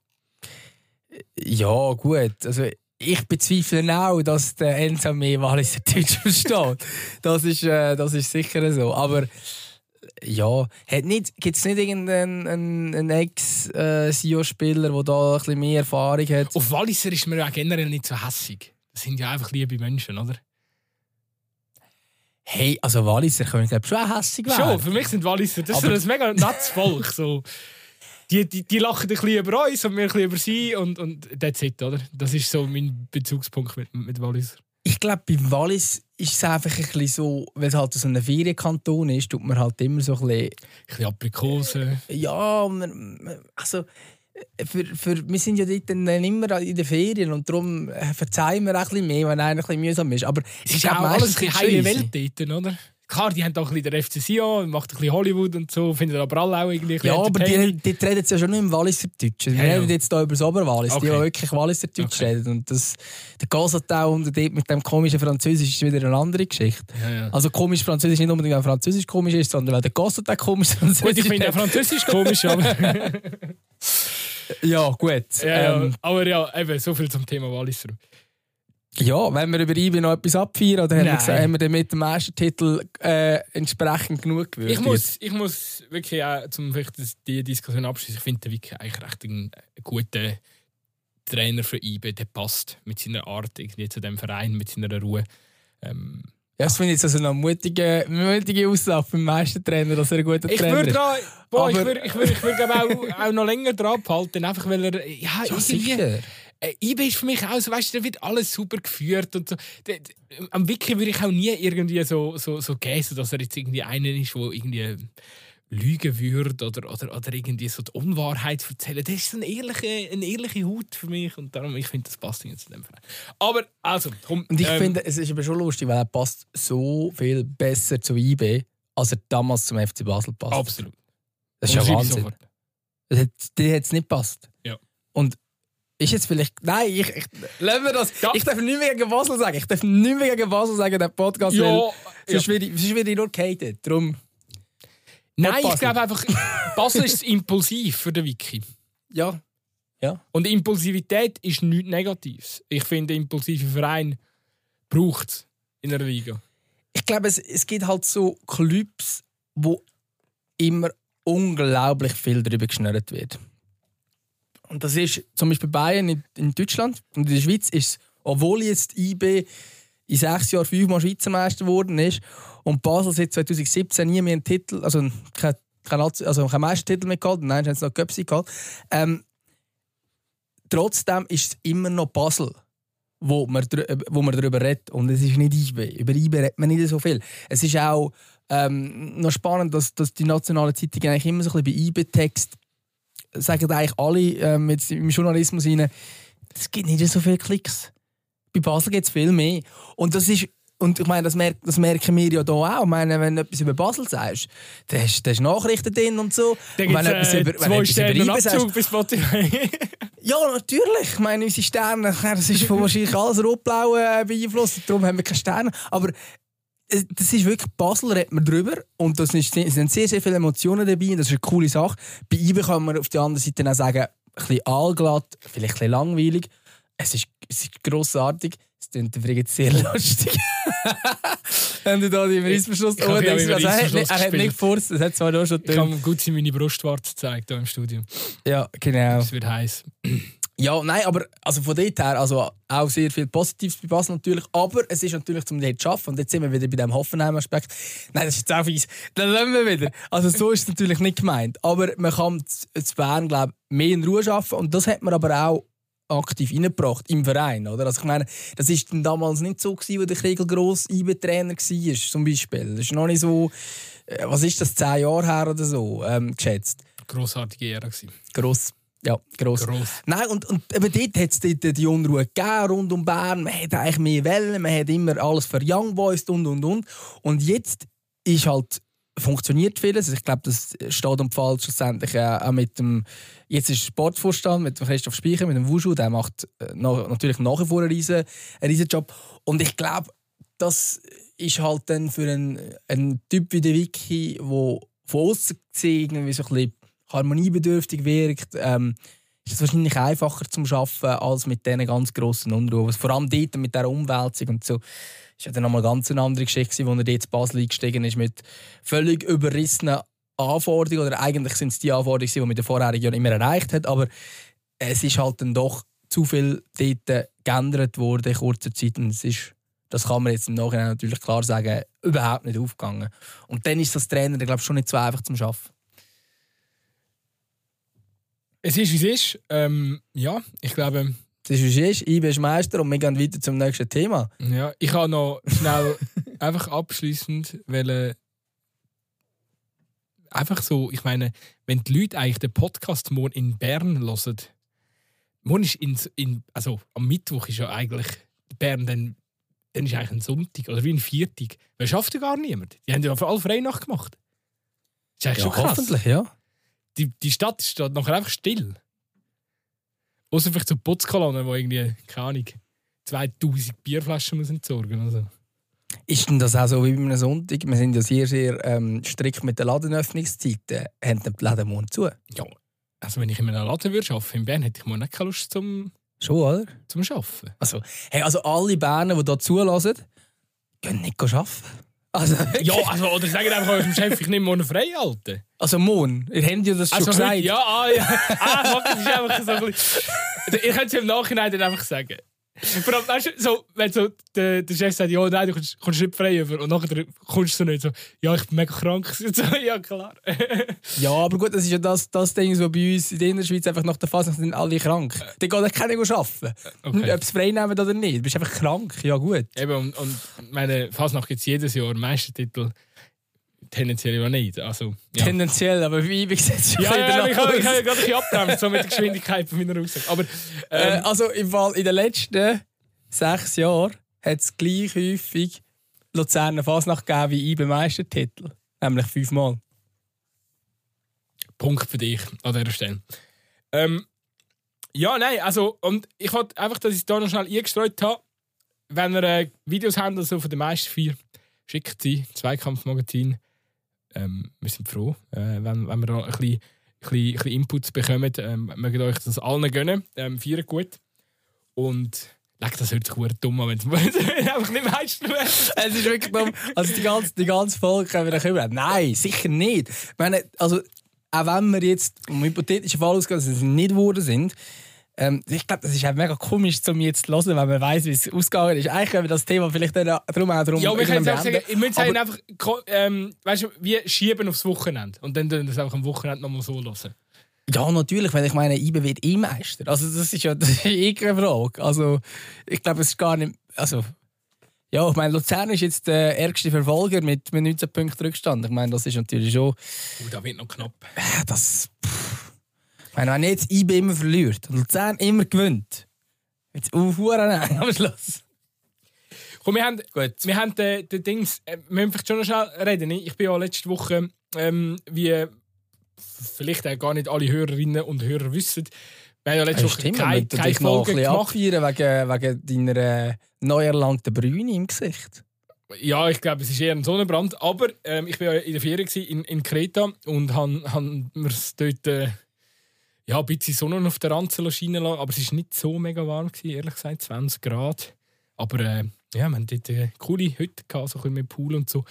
Ja, gut. Also, ich bezweifle auch, dass der Enzo mehr Walliser Deutsch versteht. das, ist, äh, das ist sicher so. Aber ja, gibt es nicht irgendeinen einen, einen Ex-SEO-Spieler, der da ein bisschen mehr Erfahrung hat? Auf Walliser ist man ja generell nicht so hässig. Das sind ja einfach liebe Menschen, oder? Hey, also Walliser können glaube schon hässig werden. Schon, für mich sind Walliser, das ist ein mega nettes Volk. So. Die, die, die lachen ein bisschen über uns und wir ein bisschen über sie und, und that's it, oder? Das ist so mein Bezugspunkt mit, mit Walliser. Ich glaube, bei Wallis ist es einfach ein bisschen so, weil es halt so ein Ferienkanton ist, tut man halt immer so ein bisschen, Ein bisschen Aprikose. ja, man, also für, für, wir sind ja dort dann immer in den Ferien und darum verzeihen wir auch ein bisschen mehr, wenn einer ein bisschen mühsam ist. Aber Es ist auch alles ein bisschen heile Welt dort, oder? Klar, die haben auch ein bisschen der FC Sion, macht ein bisschen Hollywood und so, finden aber alle auch irgendwie Ja, aber die, die reden jetzt ja schon nicht im Walliser Deutsch. Wir Ja, ja. reden jetzt hier über das Oberwallis, die Okay. ja wirklich Walliser Deutsch Okay. reden. Und das, der Gasatau und dort mit dem komischen Französisch ist wieder eine andere Geschichte. Ja, ja. Also komisch Französisch nicht unbedingt, weil Französisch komisch ist, sondern weil der Gasatau komisch Französisch Gut, ich finde ja hat. Französisch komisch, aber, Ja, gut. ja, ja, Ähm, aber ja, eben, so viel zum Thema Walliser. Ja, wenn wir über IB noch etwas abfeiern, oder haben wir, gesagt, haben wir dann mit dem ersten Titel äh, entsprechend genug gewürdigt? Ich muss, ich muss wirklich auch, zum vielleicht das- die Diskussion abschließen, ich finde den Vicky eigentlich recht ein, ein guter Trainer für IB, der passt mit seiner Art irgendwie zu dem Verein, mit seiner Ruhe. Ähm, Ja, das finde ich jetzt also eine mutige, mutige Aussage vom Meistertrainer, dass er ein guter ich Trainer würde ist. boah, ich Aber- würde ich würd, ich würd, auch, auch noch länger dran behalten, einfach weil er, ja, Ja, irgendwie, sicher. Äh, IB ist für mich auch so, weißt du, da wird alles super geführt und so. Am Wiki würde ich auch nie irgendwie so, so, so gehen, so dass er jetzt irgendwie einer ist, der irgendwie lügen würde oder, oder, oder irgendwie so die Unwahrheit erzählen. Das ist so eine ehrliche, eine ehrliche Haut für mich und darum, ich finde, das passt irgendwie zu dem Verein. Aber, also, komm. Und ich ähm, finde, es ist aber schon lustig, weil er passt so viel besser zu IB, als er damals zum FC Basel passt. Absolut. Das ist ja Wahnsinn. sofort. Das hat, dir hat es nicht passt. Ja. Und ist jetzt vielleicht. Nein, ich, ich, lassen wir das. Ja. Ich darf nicht mehr gegen Basel sagen. Ich darf nicht mehr gegen Basel sagen, der Podcast. Ja, weil ja. Sonst werde ich, sonst werde ich nur gehatet. Darum. Nein, ich glaube einfach, Basel ist impulsiv für den Wiki. Ja. Und Impulsivität ist nichts Negatives. Ich finde, impulsive Verein braucht es in einer Liga. Ich glaube, es, es gibt halt so Clubs, wo immer unglaublich viel darüber geschnurrt wird. Und das ist zum Beispiel Bayern in, in Deutschland und in der Schweiz ist obwohl jetzt IB in sechs Jahren fünfmal Schweizer Meister geworden ist und Basel seit 2017 nie mehr einen Titel, also kein, kein, Nazi- also kein Meistertitel mehr gehabt, nein, haben sie noch Göpsi gehabt. Ähm, trotzdem ist es immer noch Basel, wo man, äh, wo man darüber redet. Und es ist nicht IB. Über IB redet man nicht so viel. Es ist auch ähm, noch spannend, dass, dass die nationalen Zeitungen eigentlich immer so ein bisschen bei IB-Text sagen eigentlich alle ähm, jetzt im Journalismus rein, es gibt nicht so viele Klicks. Bei Basel gibt es viel mehr. Und das ist und ich meine, das, merk, das merken wir ja hier auch. Ich meine, wenn du etwas über Basel sagst, da hast du Nachrichten drin und so. Da Und wenn du etwas äh, über- wenn etwas über Sterne IB sagst, bei Spotify. ja, natürlich. Ich meine, unsere Sterne, das ist von wahrscheinlich alles rot-blau äh, beeinflusst. Darum haben wir keine Sterne. Aber das ist wirklich, Basel redet man drüber. Und es sind sehr, sehr viele Emotionen dabei. Das ist eine coole Sache. Bei IBE kann man auf der anderen Seite auch sagen, ein bisschen allglatt, vielleicht ein bisschen langweilig. Es ist, es ist grossartig. Es klingt übrigens sehr lustig. Haben du da die Reissverschluss? Ich habe über also, er, hat Reissverschluss nicht- er hat nicht gefurzt, das hat zwar auch schon Ich habe gut in meine Brustwarze gezeigt hier im Studio. Ja, genau. Es wird heiß. Ja, nein, aber also von dort her, also auch sehr viel Positives bei Basel natürlich, aber es ist natürlich zum dort zu arbeiten und jetzt sind wir wieder bei dem Hoffenheim-Aspekt. Nein, das ist jetzt auch fies. Dann lassen wir wieder. Also so ist es natürlich nicht gemeint, aber man kann zu Bern, glaube ich, mehr in Ruhe arbeiten und das hat man aber auch aktiv reingebracht im Verein, oder? Also ich meine, das ist dann damals nicht so gewesen, wo der Kriegel gross IB-Trainer war, zum Beispiel. Das ist noch nicht so, äh, was ist das, zehn Jahre her oder so, ähm, geschätzt. Grossartige Ära gewesen. Gross. Ja, gross. Gross. Nein, und, und eben dort hat es die Unruhe gegeben, rund um Bern. Man hat eigentlich mehr Wellen, man hat immer alles für Young Boys und und und. Und jetzt ist halt, funktioniert vieles. Ich glaube, das steht und fällt schlussendlich äh, auch mit dem, jetzt ist Sportvorstand, mit dem Christoph Speicher, mit dem Wushu, der macht äh, nach, natürlich nach wie vor einen riesen, einen riesen Job. Und ich glaube, das ist halt dann für einen, einen Typ wie der Vicky, der von außen gesehen irgendwie so ein bisschen harmoniebedürftig wirkt, ähm, ist es wahrscheinlich einfacher zum Schaffen als mit diesen ganz grossen Unruhen. Vor allem dort mit dieser Umwälzung und so. ist ja dann nochmal ganz eine andere Geschichte, wo er dort in Basel eingestiegen ist mit völlig überrissenen Anforderungen. Oder eigentlich sind es die Anforderungen, die man in den vorherigen Jahren immer erreicht hat. Aber es ist halt dann doch zu viel dort geändert worden in kurzer Zeit. Und es ist, das kann man jetzt im Nachhinein natürlich klar sagen, überhaupt nicht aufgegangen. Und dann ist das Trainer, glaube ich, schon nicht so einfach zum Schaffen. Es ist, wie es ist. Ähm, ja, ich glaube, Das ist, wie es ist. IB ist Meister und wir gehen weiter zum nächsten Thema. ja, ich habe noch schnell einfach abschließend wollen, einfach so, ich meine, wenn die Leute eigentlich den Podcast morgen in Bern hören, morgen ist in, in, also am Mittwoch ist ja eigentlich Bern dann dann ist eigentlich ein Sonntag oder wie ein Viertag. Wer schafft ja gar niemand. Die haben ja für alle Freinacht gemacht. Das ist eigentlich Ja, schon krass. hoffentlich, ja. Die, die Stadt steht nachher einfach still. Außer vielleicht so Putzkolonnen, wo irgendwie, keine Ahnung, 2000 Bierflaschen muss entsorgen also. Ist denn das auch so wie bei einem Sonntag? Wir sind ja sehr, sehr ähm, strikt mit den Ladenöffnungszeiten. Haben die Läden morgen zu? Ja, also wenn ich in einem Laden würde arbeiten in Bern, hätte ich morgen nicht keine Lust zum, Schon, oder? zum Arbeiten. Also, hey, also alle Berner, die hier zulassen, gehen nicht arbeiten. Also, Ja, also, oder sagen einfach eurem Chef, ich nehme morgen frei, Alter. also morgen. Ihr habt ja das schon Also gesagt. heute, ja, ah, ja. Ah, fuck, das ist einfach so ein bisschen... Ich könnte es im Nachhinein dann einfach sagen. Vor allem, weißt du, so, wenn so der, der Chef sagt, ja, nein, du kommst, kommst nicht frei über. Und nachher kommst du nicht so, ja, ich bin mega krank. So, ja, klar. Ja, aber gut, das ist ja das, das Ding, so bei uns in der Innerschweiz einfach nach der Phase sind alle krank. Dann geht auch keiner arbeiten. Okay. Ob sie frei nehmen oder nicht. Du bist einfach krank. Ja, gut. Eben, und, und meine Fasnacht gibt es jedes Jahr Meistertitel. Tendenziell ja nicht. Also, ja. Tendenziell, aber wie, wie sieht es Ja, ja, ich habe ich hab gerade ein bisschen abgebremst, so mit der Geschwindigkeit von meiner Aussage. Aber Äh, ähm, also im Fall in den letzten sechs Jahren hat es gleich häufig Luzerner Fasnacht gegeben wie ich beim Meistertitel. Nämlich fünfmal. Punkt für dich an dieser Stelle. Ähm, ja, nein, also, und ich wollte einfach, dass ich es da noch schnell eingestreut habe. Wenn ihr äh, Videos habt also von den meisten vier, schickt sie, Zweikampfmagazin. Ähm, wir sind froh, äh, wenn, wenn wir da ein bisschen, ein bisschen, Inputs bekommen. Ähm, mögt euch das allen gönnen. Ähm, vier gut. Und leck, das hört sich verdammt dumm an, wenn es einfach nicht wäre. Es ist wirklich dumm. Also die ganze, die ganze Folge können wir dann kommen. Nein, sicher nicht. Ich meine, also, auch wenn wir jetzt um hypothetischen Fall ausgehen, dass sie nicht geworden sind, ähm, ich glaube, das ist auch mega komisch, um jetzt zu hören, wenn man weiß, wie es ausgegangen ist. Eigentlich können wir das Thema vielleicht dann darum auch darum Ja, wir können auch beenden. sagen, ich müsste Aber- einfach, ähm, weißt du, wie schieben aufs Wochenende. Und dann wir das einfach am Wochenende nochmal so hören. Ja, natürlich, weil ich meine, IBE wird eh Meister. Also das ist ja das ist eh keine Frage. Also ich glaube, es ist gar nicht... Also, ja, ich meine, Luzern ist jetzt der ärgste Verfolger mit, mit 19 Punkten Rückstand. Ich meine, das ist natürlich schon... Oh, da wird noch knapp. äh, Das... Pff. Meine, wenn jetzt IBE immer verliert und Luzern immer gewinnt, wird es am Schluss. Komm, wir haben, Gut. wir haben den, den Dings, äh, wir müssen vielleicht schon noch schnell reden. Ich bin ja letzte Woche, ähm, wie vielleicht auch gar nicht alle Hörerinnen und Hörer wissen, wir haben ja letzte Ja, Woche keine, keine Folge bisschen gemacht. wegen, wegen deiner äh, neu erlangten Brüne im Gesicht. Ja, ich glaube, es ist eher ein Sonnenbrand. Aber ähm, ich war ja in der Ferien in, in Kreta und han, han mir dort äh, ja, ein bisschen Sonne auf der Ranze scheinen lassen. Aber es war nicht so mega warm, gewesen, ehrlich gesagt, 20 Grad. Aber äh, ja, wir hatten dort eine coole Hütte, gehabt, so ein mit Pool und so.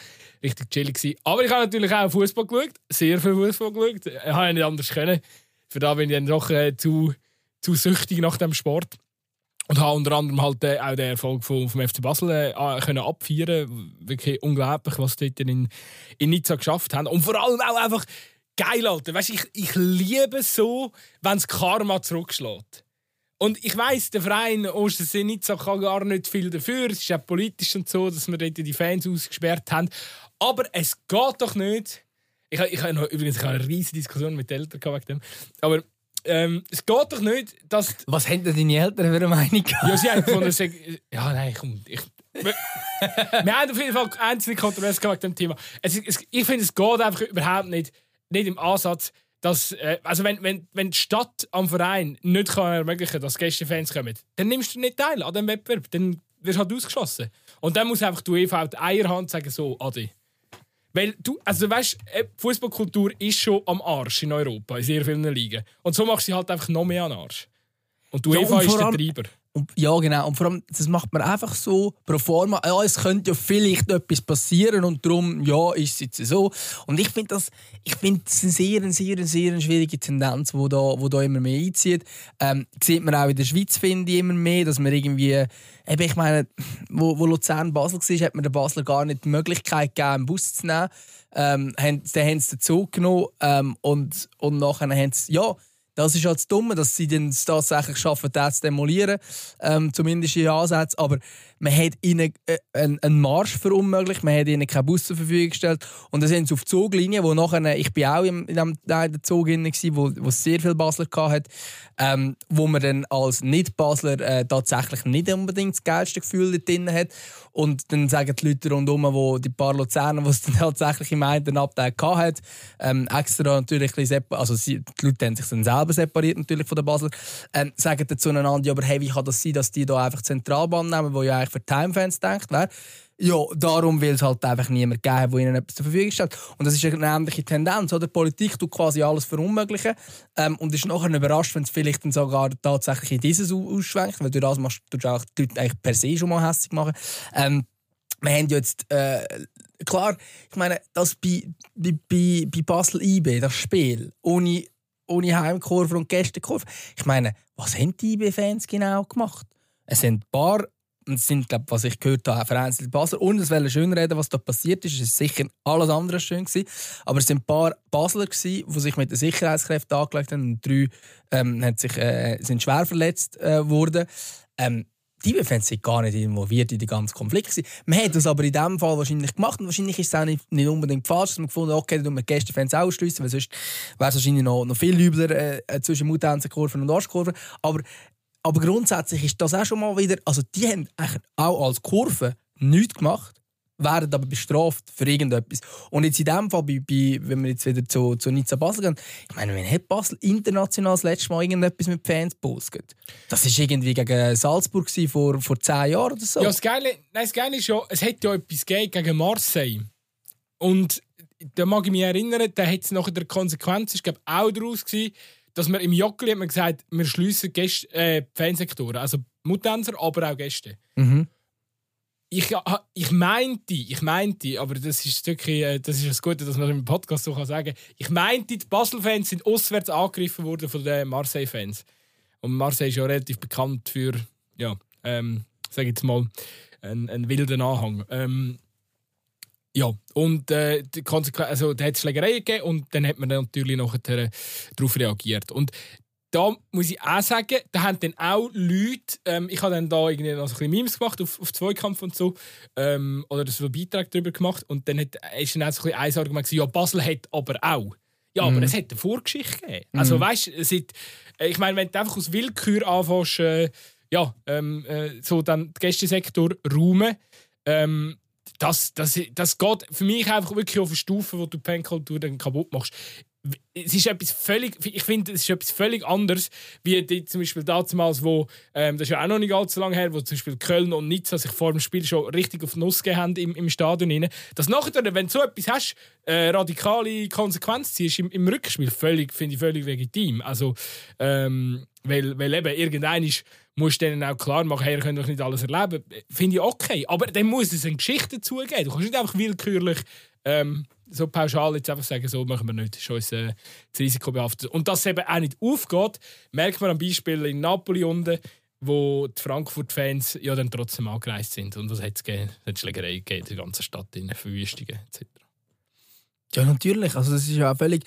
Richtig chillig gewesen. Aber ich habe natürlich auch Fußball geschaut, sehr viel Fußball geschaut. Ich habe nicht anders können. Für da bin ich dann doch äh, zu, zu süchtig nach dem Sport. Und habe unter anderem halt äh, auch den Erfolg vom, vom FC Basel äh, können abfeiern. Wirklich unglaublich, was sie dort in, in Nizza geschafft haben. Und vor allem auch einfach geil, Alter. Weißt, ich, ich liebe es so, wenn das Karma zurückschlägt. Und ich weiss, der Verein Ostersee Nizza kann gar nicht viel dafür. Es ist auch politisch und so, dass wir dort die Fans ausgesperrt haben. Aber es geht doch nicht. Ich, ich habe noch- übrigens ich habe eine riesige Diskussion mit den Eltern wegen dem. Aber ähm, es geht doch nicht, dass Was haben denn deine Eltern für eine Meinung gehabt? ja, sie haben gefunden, sie, ja, nein, komm. Ich, wir, wir haben auf jeden Fall einzelne Kontroverse gehabt wegen dem Thema. Es, es, ich finde, es geht einfach überhaupt nicht, nicht im Ansatz, dass, äh, also wenn, wenn, wenn die Stadt am Verein nicht kann ermöglichen dass Gästefans kommen, dann nimmst du nicht teil an dem Wettbewerb. Dann wirst du halt ausgeschossen. Und dann muss einfach die UEFA die Eierhand sagen, so, Adi. Weil du, also weißt, äh, Fußballkultur ist schon am Arsch in Europa, in sehr vielen Ligen. Und so machst du sie halt einfach noch mehr am Arsch. Und die Ja, und ist der Treiber. Und, ja, genau. Und vor allem, das macht man einfach so pro forma. Ja, es könnte ja vielleicht etwas passieren und darum, ja, ist es jetzt so. Und ich finde das, ich finde das eine sehr, sehr, sehr schwierige Tendenz, die da, wo da immer mehr einzieht. Ähm, sieht man auch in der Schweiz, finde ich, immer mehr, dass man irgendwie, eben, ich meine, wo, wo Luzern Basel war, hat man den Basler gar nicht die Möglichkeit gegeben, einen Bus zu nehmen. Ähm, haben, dann haben sie den Zug genommen ähm, und, und nachher haben sie, ja, Das ist halt das dass sie es tatsächlich schaffen, das zu demolieren, ähm, zumindest in Ansätzen. Aber man hat ihnen äh, einen, Marsch verunmöglicht, man hat ihnen keinen Bus zur Verfügung gestellt. Und dann sind sie auf Zuglinien, wo nachher, ich bin auch in, dem, in der Zug drin, wo, wo es sehr viel Basler hatte, ähm, wo man dann als Nicht-Basler äh, tatsächlich nicht unbedingt das geilste Gefühl drin hat. Und dann sagen die Leute rundherum, wo die paar Luzerner, die es dann tatsächlich im einen Abteil hatten, ähm, extra natürlich also sie, die Leute haben sich dann selber separiert natürlich von den Basler, ähm, sagen dann zueinander, aber hey, wie kann das sein, dass die da einfach Zentralbahn nehmen, wo ja für Timefans denkt wäre. Ja, darum will es halt einfach niemand geben, der ihnen etwas zur Verfügung stellt. Und das ist eine ähnliche Tendenz. Oder? Die Politik tut quasi alles verunmöglichen ähm, und ist nachher überrascht, wenn es vielleicht dann sogar tatsächlich in dieses ausschwenkt, weil du das machst, du auch die Leute eigentlich per se schon mal hässlich machen. Ähm, wir haben jetzt, äh, klar, ich meine, das bei, bei, bei, bei Basel IB, das Spiel, ohne, ohne Heimkurve und Gästekurve, ich meine, was haben die IB-Fans genau gemacht? Es sind ein paar es sind, glaub, was ich gehört habe, vereinzelt Basler. Und es wollen schön reden, was da passiert ist. Es war sicher alles andere schön. Gewesen. Aber es waren ein paar Basler, gewesen, die sich mit den Sicherheitskräften angelegt haben. Und drei ähm, haben sich, äh, sind schwer verletzt äh, worden. Ähm, die Fans sind gar nicht involviert in den ganzen Konflikt. Man hat das aber in diesem Fall wahrscheinlich gemacht und wahrscheinlich ist es auch nicht, nicht unbedingt falsch, dass man gefunden hat, okay, dann wir Gästefans ausschliessen, weil sonst wäre es wahrscheinlich noch, noch viel übler äh, zwischen Mutanzenkurven und Arschkurven. Aber aber grundsätzlich ist das auch schon mal wieder. Also, die haben auch als Kurve nichts gemacht, werden aber bestraft für irgendetwas. Und jetzt in dem Fall, bei, bei, wenn wir jetzt wieder zu, zu Nizza Basel gehen, ich meine, wenn hat Basel international das letzte Mal irgendetwas mit Fans postet? Das war irgendwie gegen Salzburg vor, vor zehn Jahren oder so. Ja, das Geile, nein, das Geile ist ja, es hat ja etwas gegen Marseille. Und da mag ich mich erinnern, da hat es nachher der Konsequenz, ich glaube, auch daraus gewesen, dass wir im Jockeli hat man gesagt, wir schließen Gäste, äh, Fansektoren, also Mutanser, aber auch Gäste. Mhm. Ich, ich meinte, ich meinte, aber das ist wirklich, äh, das ist das Gute, dass man im Podcast so kann sagen. Ich meinte, die Basel-Fans sind auswärts angegriffen worden von den Marseille-Fans. Und Marseille ist ja relativ bekannt für, ja, ähm, sage jetzt mal, einen, einen wilden Anhang. Ähm, ja, und äh, die also, da hat es Schlägereien gegeben und dann hat man natürlich nachher äh, darauf reagiert. Und da muss ich auch sagen, da haben dann auch Leute, ähm, ich habe dann da irgendwie noch so ein bisschen Memes gemacht auf, auf Zweikampf und so, ähm, oder so einen Beitrag darüber gemacht und dann hat, ist dann auch so ein Argument ja, Basel hat aber auch. Ja, aber mhm. es hat eine Vorgeschichte gegeben. Also mhm. weißt du, ich meine, wenn du einfach aus Willkür anfängst, äh, ja, ähm, äh, so dann den Gästesektor räumen, ähm, das, das, das geht für mich einfach wirklich auf eine Stufe, wo du die Fankultur dann kaputt machst. Es ist etwas völlig, ich finde, es ist etwas völlig anderes, wie die, zum Beispiel damals, wo, ähm, das ist ja auch noch nicht allzu lange her, wo zum Beispiel Köln und Nizza sich vor dem Spiel schon richtig auf die Nuss gegeben haben im, im Stadion. Rein. Das nachher, wenn du so etwas hast, äh, radikale Konsequenz ziehst im, im Rückspiel, völlig, finde ich völlig legitim. Also, ähm, weil, weil eben irgendein ist, musst du denen auch klar machen, hey, ihr könnt doch nicht alles erleben. Finde ich okay. Aber dann muss es eine Geschichte dazugeben. Du kannst nicht einfach willkürlich ähm, so pauschal jetzt einfach sagen, so machen wir nicht. Das ist uns äh, das Risiko behaftet. Und dass es eben auch nicht aufgeht, merkt man am Beispiel in Napoli unten, wo die Frankfurt-Fans ja dann trotzdem angereist sind. Und was hat es gegeben? Es Schlägerei gegeben in der ganzen Stadt, in Verwüstungen etc. Ja, natürlich. Also das ist ja völlig...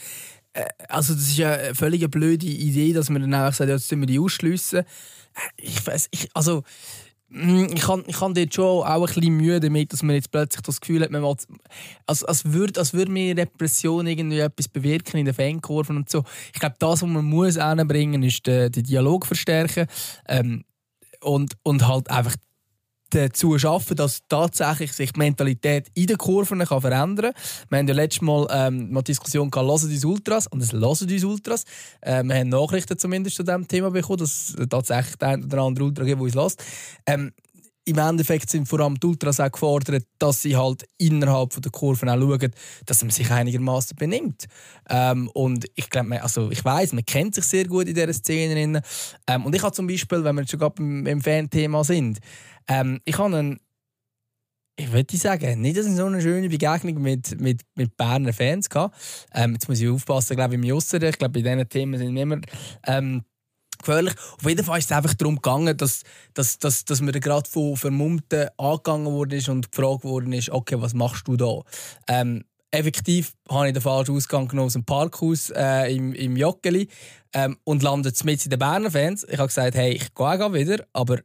Äh, also das ist ja eine völlig blöde Idee, dass man dann einfach sagt, jetzt müssen wir die ausschliessen ich weiß, ich, also hm, ich habe ich kann dort schon auch ein bisschen Mühe damit, dass man jetzt plötzlich das Gefühl hat, man will, als, als würde als würd mir Repression irgendwie etwas bewirken in den Fankurven und so. Ich glaube, das, was man muss anbringen, ist den, den Dialog verstärken ähm, und, und halt einfach dazu schaffen, dass tatsächlich sich die Mentalität in den Kurven kann verändern kann. Wir haben ja letztes Mal ähm, eine Diskussion gehabt, «Hören uns Ultras?» und es «Hören uns Ultras?» äh, Wir haben Nachrichten zumindest zu diesem Thema bekommen, dass es tatsächlich der ein oder andere Ultra gibt, der uns lässt. Ähm, im Endeffekt sind vor allem die Ultras auch gefordert, dass sie halt innerhalb der Kurven auch schauen, dass man sich einigermaßen benimmt. Ähm, und ich glaube, also ich weiß, man kennt sich sehr gut in dieser Szene. Ähm, und ich habe zum Beispiel, wenn wir schon gerade beim, beim Fan-Thema sind, ähm, ich habe einen, ich würde sagen, nicht so eine schöne Begegnung mit, mit, mit Berner Fans gehabt. Ähm, jetzt muss ich aufpassen, glaube ich, im Jusseren. Ich glaube, bei diesen Themen sind wir immer ähm, gefährlich. Auf jeden Fall ist es einfach darum gegangen, dass, dass, dass, dass mir gerade von Vermummten angegangen wurde und gefragt worden ist, okay, was machst du da? Ähm, effektiv habe ich den falschen Ausgang genommen aus dem Parkhaus äh, im, im Joggeli ähm, und landet mit in den Berner Fans. Ich habe gesagt, hey, ich gehe wieder, aber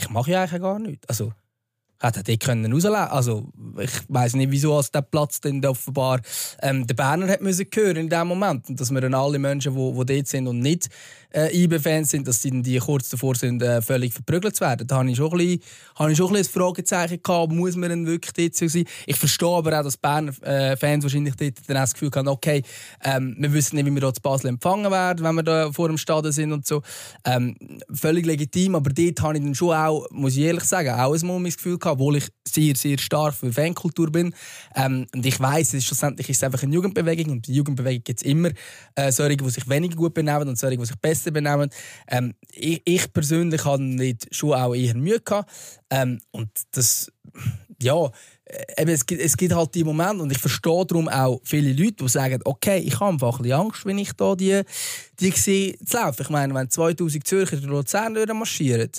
ich mache ja eigentlich gar nichts. Also, hätte dort können Also, ich weiß nicht, wieso als der Platz dann offenbar ähm, der Berner hat müssen hören in dem Moment. Und dass wir dann alle Menschen, die, die dort sind und nicht äh, IB-Fans sind, dass die, die kurz davor sind, äh, völlig verprügelt zu werden. Da habe ich schon ein bisschen, ich schon ein, Fragezeichen gehabt, muss man denn wirklich dort so sein? Ich verstehe aber auch, dass Berner äh, Fans wahrscheinlich dort dann das Gefühl haben, okay, ähm, wir wissen nicht, wie wir dort zu Basel empfangen werden, wenn wir da vor dem Stadion sind und so. Ähm, völlig legitim, aber dort habe ich dann schon auch, muss ich ehrlich sagen, auch ein mulmiges Gefühl gehabt, obwohl ich sehr, sehr stark für Fankultur bin. Ähm, und ich ist schlussendlich ist es einfach eine Jugendbewegung und die Jugendbewegung gibt es immer äh, solche, die sich weniger gut benehmen und solche, die sich besser Beste benehmen. Ähm, ich, ich, persönlich hatte nicht schon auch eher Mühe gehabt. Ähm, und das, ja, äh, eben, es, gibt, es gibt halt die Momente und ich verstehe darum auch viele Leute, die sagen, okay, ich habe einfach ein bisschen Angst, wenn ich da die, die sehe, zu laufen. Ich meine, wenn 2000 Zürcher in Luzern marschieren,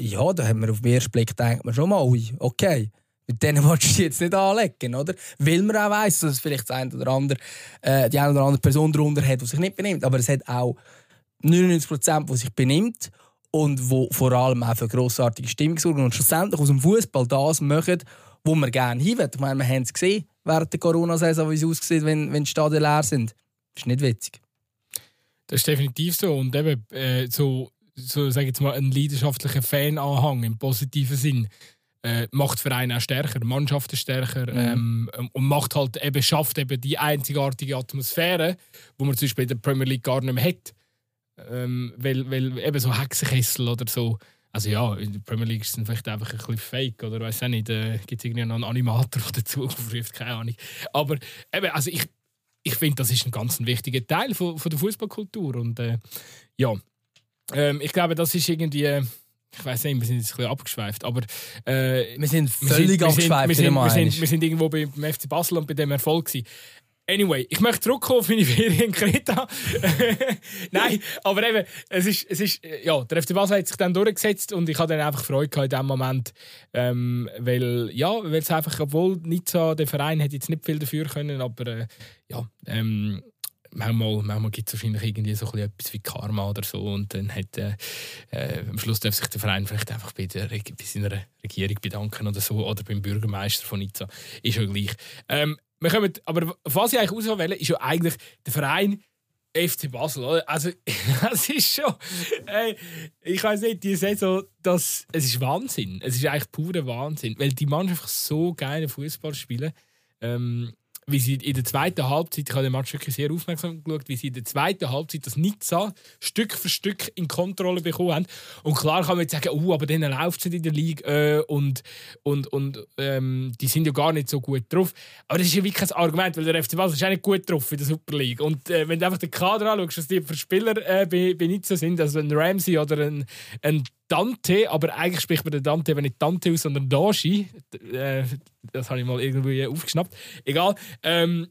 ja, da haben wir auf den ersten Blick denkt man schon mal, ui, okay, mit denen willst du jetzt nicht anlegen, oder? Weil man auch weiss, dass es vielleicht ein oder andere, äh, die eine oder andere Person darunter hat, die sich nicht benimmt. Aber es hat auch 99 Prozent, die sich benimmt und wo vor allem auch für grossartige Stimmung sorgen und schlussendlich aus dem Fußball das machen, wo wir gerne hin Ich meine, wir haben es gesehen während der Corona-Saison, wie es aussieht, wenn, wenn die Stadien leer sind. Das ist nicht witzig. Das ist definitiv so. Und eben äh, so, so sage jetzt mal, ein leidenschaftlicher Fananhang im positiven Sinn äh, macht Vereine auch stärker, Mannschaften stärker mhm. ähm, und macht halt eben, schafft eben die einzigartige Atmosphäre, wo man zum Beispiel in der Premier League gar nicht mehr hat. Ähm, weil, weil eben so Hexenkessel oder so. Also ja, in der Premier League ist es vielleicht einfach ein bisschen fake oder weiß auch nicht. Äh, Gibt es irgendwie noch einen Animator, der dazu aufruft? Keine Ahnung. Aber eben, also ich, ich finde, das ist ein ganz wichtiger Teil von, von der Fußballkultur. Und äh, ja, ähm, ich glaube, das ist irgendwie. Ich weiß nicht, wir sind jetzt ein bisschen abgeschweift, aber äh, wir sind völlig wir sind, abgeschweift. Wir sind, wir, sind, wir, sind, wir sind irgendwo beim FC Basel und bei dem Erfolg gewesen. Anyway, ich möchte zurückkommen auf meine Ferien in Kreta. Nein, aber eben, es ist, es ist, ja, der FC Basel hat sich dann durchgesetzt und ich hatte dann einfach Freude in diesem Moment, ähm, weil, ja, weil es einfach, obwohl so, der Verein hätte jetzt nicht viel dafür können, aber äh, ja, ähm, manchmal, manchmal gibt es wahrscheinlich irgendwie so etwas wie Karma oder so und dann hat äh, äh, am Schluss darf sich der Verein vielleicht einfach bei, der, bei seiner Regierung bedanken oder so oder beim Bürgermeister von Nizza. Ist ja gleich. Ähm, wir kommen, aber was ich eigentlich auswählen ist ja eigentlich der Verein FC Basel. Oder? Also, das ist schon. Ey, ich weiß nicht, die Saison, das, es ist Wahnsinn. Es ist eigentlich purer Wahnsinn, weil die Mannschaft so geile Fußball spielen. Ähm, wie sie in der zweiten Halbzeit, ich habe den Match wirklich sehr aufmerksam geschaut, wie sie in der zweiten Halbzeit das Nizza Stück für Stück in Kontrolle bekommen haben. Und klar kann man jetzt sagen, oh, aber denen läuft es in der Liga äh, und, und, und ähm, die sind ja gar nicht so gut drauf. Aber das ist ja wirklich kein Argument, weil der FC Basel ist auch nicht gut drauf in der Super League. Und äh, wenn du einfach den Kader anschaust, was die für Spieler äh, bei, bei Nizza sind, also ein Ramsey oder ein, ein Dante, aber eigentlich spricht man den Dante eben nicht Dante aus, sondern Dashi. Äh, das habe ich mal irgendwie aufgeschnappt. Egal. Ähm,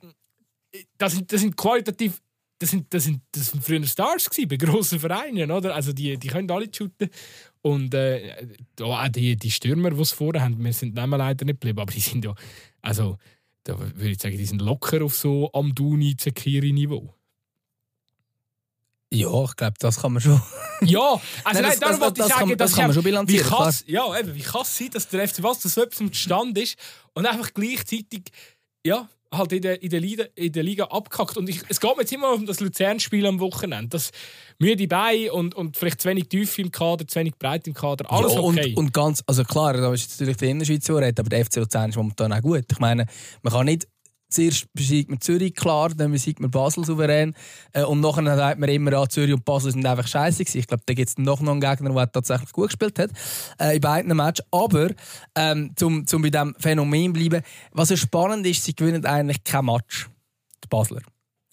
das, sind, das sind qualitativ. Das sind, das, sind, das sind früher Stars gewesen, bei grossen Vereinen, oder? Also die, die können alle shooten. Und äh, auch die, die Stürmer, die es vorher haben, wir sind nicht leider nicht geblieben, aber die sind ja, also da würde ich sagen, die sind locker auf so Amduni, Zekiri-Niveau. Ja, ich glaube, das kann man schon. ja, also nein, darum wollte ich sagen, das, kann man schon bilanzieren. Wie kann ja, eben, wie kann es sein, dass der FC Basel so etwas im Stand ist und einfach gleichzeitig ja, halt in der, in der, Liga, in der Liga abkackt. Und ich, es geht mir jetzt immer um das Luzern-Spiel am Wochenende. Das müde Beine und, und vielleicht zu wenig Tiefe im Kader, zu wenig Breit im Kader, alles ja, okay. Und, und ganz, also klar, da ist natürlich der Innerschweiz, der redet, aber der FC Luzern ist momentan auch gut. Ich meine, man kann nicht Zuerst besiegt man Zürich klar, dann besiegt man Basel souverän. Äh, und nachher sagt man immer, ja, Zürich und Basel sind einfach scheiße gewesen. Ich glaube, da gibt es noch einen Gegner, der tatsächlich gut gespielt hat äh, in beiden Matches. Aber ähm, zum, zum bei diesem Phänomen bleiben, was ja spannend ist, sie gewinnen eigentlich kein Match, die Basler.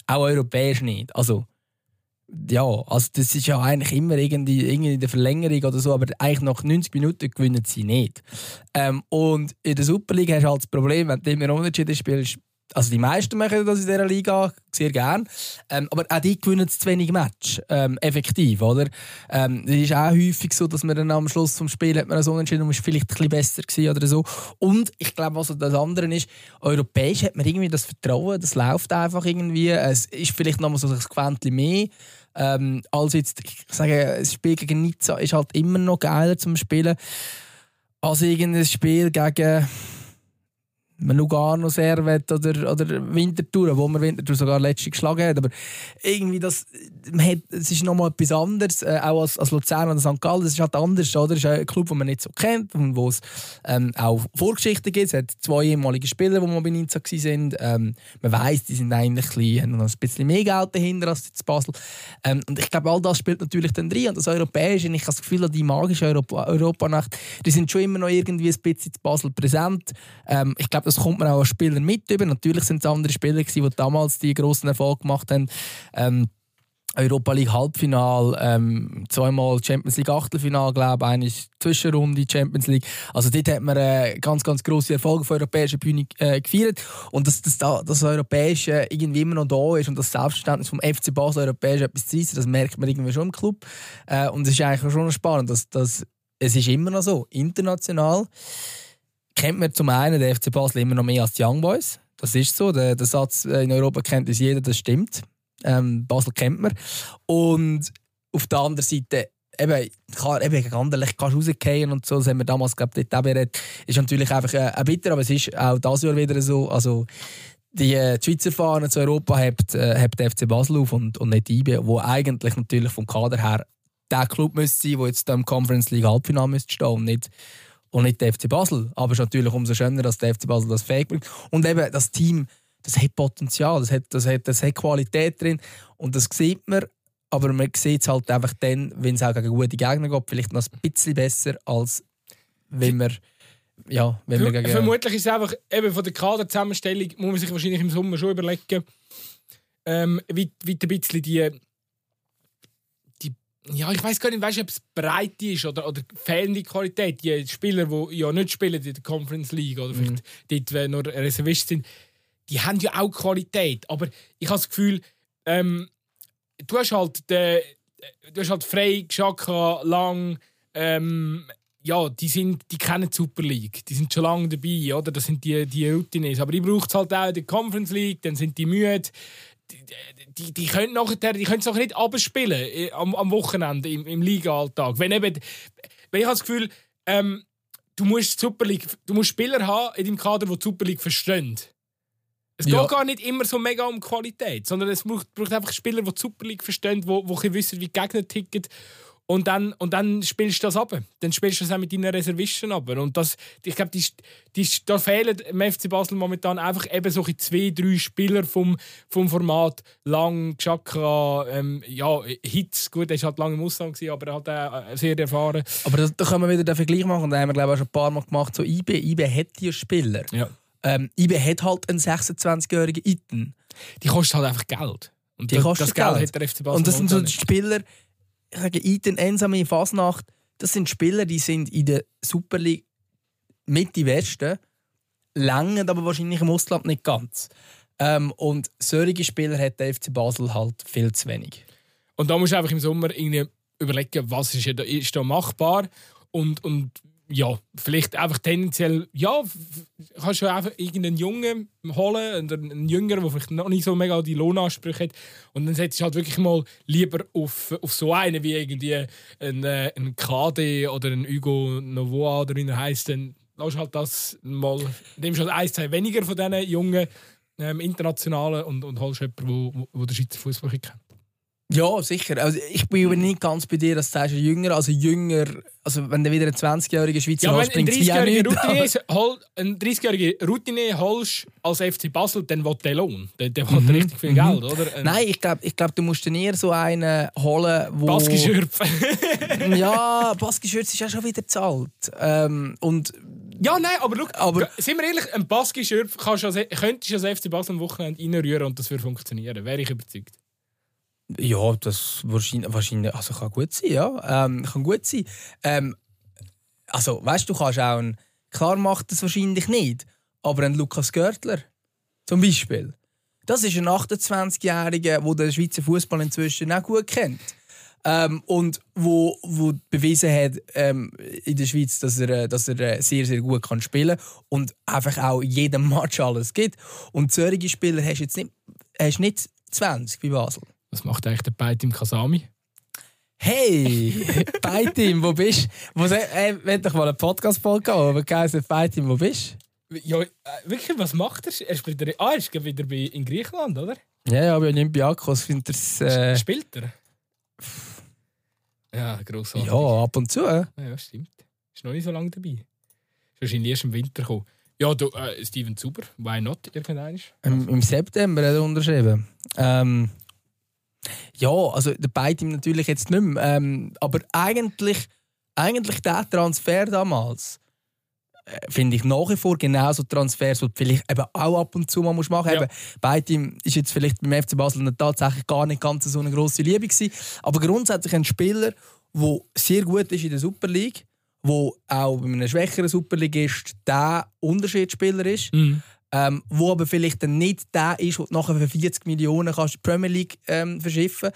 Auch europäisch nicht. Also, ja, also das ist ja eigentlich immer irgendwie, irgendwie in der Verlängerung oder so, aber eigentlich nach 90 Minuten gewinnen sie nicht. Ähm, und in der Superliga hast du halt das Problem, wenn du immer unentschieden spielst, also die meisten machen das in dieser Liga sehr gern. Ähm, aber auch die gewinnen zu wenig Match. Ähm, effektiv, oder? Ähm, es ist auch häufig so, dass man dann am Schluss des Spiels hat man so entschieden und vielleicht ein bisschen besser oder so. Und ich glaube, was das andere ist, europäisch hat man irgendwie das Vertrauen, das läuft einfach irgendwie. Es ist vielleicht noch mal so ein Quäntchen mehr. Ähm, als jetzt, ich sage, das Spiel gegen Nizza ist halt immer noch geiler zum Spielen als irgendein Spiel gegen Lugano, Servet oder, oder Winterthur, wo man Winterthur sogar letzte geschlagen hat. Aber irgendwie, das, man hat, es ist nochmal etwas anderes, äh, auch als, als Luzern oder St. Gallen. Das ist halt anders, oder? Es ist ein Club, den man nicht so kennt und wo es ähm, auch Vorgeschichten gibt. Es hat zwei ehemalige Spieler, die mal bei Ninza waren. Ähm, man weiss, die sind eigentlich ein ein bisschen mehr Geld dahinter als jetzt Basel. Ähm, und ich glaube, all das spielt natürlich dann drin. Und das Europäische, ich habe das Gefühl, die magische Europa Europanacht, die sind schon immer noch irgendwie ein bisschen in Basel präsent. Ähm, ich glaube, das kommt man auch als Spieler mit über. Natürlich sind es andere Spieler, gewesen, die damals die grossen Erfolg gemacht haben. Ähm, Europa League Halbfinal, ähm, zweimal Champions League Achtelfinal, glaube ich, eine Zwischenrunde Champions League. Also dort hat man äh, ganz, ganz grosse Erfolge auf europäischer Bühne äh, gefeiert. Und dass das, das, Europäische irgendwie immer noch da ist und das Selbstverständnis vom FC Basel europäisch etwas zu reissen, das merkt man irgendwie schon im Club. Äh, und es ist eigentlich schon spannend, dass, dass es ist immer noch so, international kennt man zum einen den FC Basel immer noch mehr als die Young Boys. Das ist so. Der, der Satz in Europa kennt uns jeder, das stimmt. Ähm, Basel kennt man. Und auf der anderen Seite, eben, klar, eben gegen Anderlecht kannst du rausgehen und so, das haben wir damals, glaube ich, dort auch Ist natürlich einfach äh, bitter, aber es ist auch dieses Jahr wieder so. Also, die, äh, die Schweizer Fahnen zu Europa hebt, äh, hebt der FC Basel auf und, und nicht IB, wo eigentlich natürlich vom Kader her der Club müsste sein, der jetzt im Conference League Halbfinale müsste stehen und nicht und nicht der FC Basel. Aber es ist natürlich umso schöner, dass der FC Basel das fähig bringt. Und eben das Team, das hat Potenzial, das hat, das hat, das hat Qualität drin und das sieht man. Aber man sieht es halt einfach dann, wenn es auch gegen gute Gegner geht, vielleicht noch ein bisschen besser, als wenn man ja, wenn wir gegen... Vermutlich ist es einfach, eben von der Kaderzusammenstellung muss man sich wahrscheinlich im Sommer schon überlegen, ähm, wie, wie ein bisschen die, ja, ich weiß gar nicht, weißt, ob es breit ist oder, oder fehlende Qualität. Die Spieler, die ja nicht spielen in der Conference League oder vielleicht mhm. dort nur Reservist sind, die haben ja auch Qualität. Aber ich habe das Gefühl, ähm, du hast halt, den, du hast halt Frey, Xhaka, Lang, ähm, ja, die, sind, die kennen die Super League. Die sind schon lange dabei, oder? Das sind die, die Routines. Aber ich brauche es halt auch in der Conference League, dann sind die müde die, die können nachher, die können es auch nicht abspielen äh, am, am Wochenende im, im Liga-Alltag. Wenn eben, wenn ich habe das Gefühl, ähm, du musst Super League, du musst Spieler haben in deinem Kader, die die Super League verstehen. Es ja. geht gar nicht immer so mega um Qualität, sondern es braucht, braucht einfach Spieler, die die Super League verstehen, die, die wissen, wie Gegner ticken und dann, und dann spielst du das ab. Dann spielst du das auch mit deinen Reservisten ab. Und das, ich glaube, die, die, da fehlen im FC Basel momentan einfach eben so zwei, drei Spieler vom, vom Format Lang, Xhaka, ähm, ja, Hitz. Gut, er war halt lange im Ausland, aber er hat auch äh, sehr erfahren. Aber da, da können wir wieder den Vergleich machen. Da haben wir, glaube ich, auch schon ein paar Mal gemacht. So IB, IB hat die Spieler. Ja. Ähm, IB hat halt einen 26-jährigen Iten. Die kostet halt einfach Geld. Und die das, das Geld, Geld hat der FC Basel Und das sind so die Spieler sage, Iten Ensame Fasnacht, das sind Spieler, die sind in der Super League mit die Besten, längern aber wahrscheinlich im Ausland nicht ganz. Ähm, und solche Spieler hat der FC Basel halt viel zu wenig. Und da musst du einfach im Sommer überlegen, was ist, ist da machbar und, und ja, vielleicht einfach tendenziell, ja, kannst du einfach irgendeinen Jungen holen, einen Jünger, der vielleicht noch nicht so mega die Lohnansprüche hat. Und dann setzt du halt wirklich mal lieber auf, auf so einen wie irgendwie ein, äh, KD oder ein Hugo Novoa oder wie er heisst. Dann lass halt das mal, nimmst halt ein, zwei weniger von diesen jungen ähm, internationalen und, und holst jemanden, der den Schweizer Fußball kennt. Ja, sicher. Also ich bin aber nicht ganz bei dir, dass du sagst, jünger, also jünger, also wenn du wieder einen 20-jährigen Schweizer ja, hast, bringt es ja nicht. Ein 30-jähriger Routine holst als FC Basel, dann will der Lohn. Der, der will mhm. richtig viel Geld, mhm. oder? Nein, ich glaube, ich glaub, du musst dann eher so einen holen, wo... Baskischürf. ja, Baskischürf ist ja schon wieder zahlt. Ähm, und ja, nein, aber schau, aber, sind wir ehrlich, ein Baskischürf könntest du als FC Basel am Wochenende reinrühren und das würde funktionieren. Wäre ich überzeugt. Ja, das wahrscheinlich, wahrscheinlich also kann gut sein, ja. Ähm, kann gut sein. Ähm, also, weißt du, du kannst auch einen, klar macht das wahrscheinlich nicht, aber ein Lukas Görtler, Zum Beispiel. Das ist ein 28-Jähriger, der den Schweizer Fußball inzwischen auch gut kennt. Ähm, und wo, wo bewiesen hat ähm, in der Schweiz, dass er, äh, dass er äh, sehr, sehr gut kann spielen und einfach auch jedem Match alles gibt. Und solche Spieler hast du jetzt nicht, hast nicht 20 bei Basel. Was macht eigentlich der Beitim Kasami? Hey, Beitim, wo bist du? Äh, wenn doch mal einen Podcast-Folge gehen, aber geil, Beitim, wo bist du? Ja, äh, wirklich, was macht er? Er spielt er, ah, er ist wieder bei, in Griechenland, oder? Ja, ja, bei Olympiakos findet er äh... Spielt er? Ja, grossartig. Ja, ab und zu. Ja, ja stimmt. Ist noch nicht so lange dabei. Ist wahrscheinlich erst im Winter gekommen. Ja, du, äh, Steven Zuber, why not? Irgendwann? Im, Im September hat er unterschrieben. Ähm, ja, also der beide ihm natürlich jetzt nicht mehr. Ähm, aber eigentlich, eigentlich der Transfer damals äh, finde ich nach wie vor genauso Transfers, die du vielleicht eben auch ab und zu mal machen musst. Ja. Beide ist jetzt vielleicht beim FC Basel tatsächlich gar nicht ganz so eine grosse Liebe gewesen. Aber grundsätzlich ein Spieler, der sehr gut ist in der Super League, wo auch bei einem schwächeren Superligist der Unterschiedsspieler ist. Mhm ähm, wo aber vielleicht dann nicht der ist, der nachher für 40 Millionen kannst die Premier League ähm, verschiffen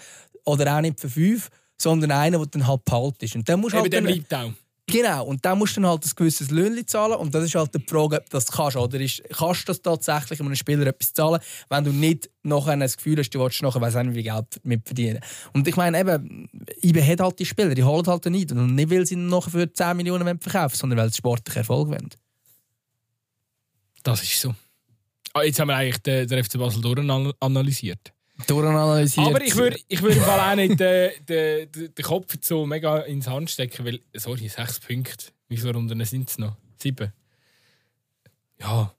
oder auch nicht für 5, sondern einer, der dann halt behalten ist. Und dann musst Eben halt dann, bleibt auch. Genau, und dann musst du dann halt ein gewisses Löhnchen zahlen und das ist halt die Frage, ob du das kannst. Oder ist, kannst du das tatsächlich einem Spieler etwas zahlen, wenn du nicht nachher das Gefühl hast, du willst nachher weiss nicht, wie Geld mitverdienen. Und ich meine eben, IBE hat halt die Spieler, die holen halt nicht und nicht, weil sie nachher für 10 Millionen verkaufen sondern weil sie sportlich Erfolg wollen. Das ist so. Ah, jetzt haben wir eigentlich den, den FC Basel durchanalysiert. Durchanalysiert. Aber ich würde ich würd im auch nicht den, den, den Kopf so mega ins Hand stecken, weil, sorry, sechs Punkte. Wie viele Runden sind es noch? Sieben? Ja.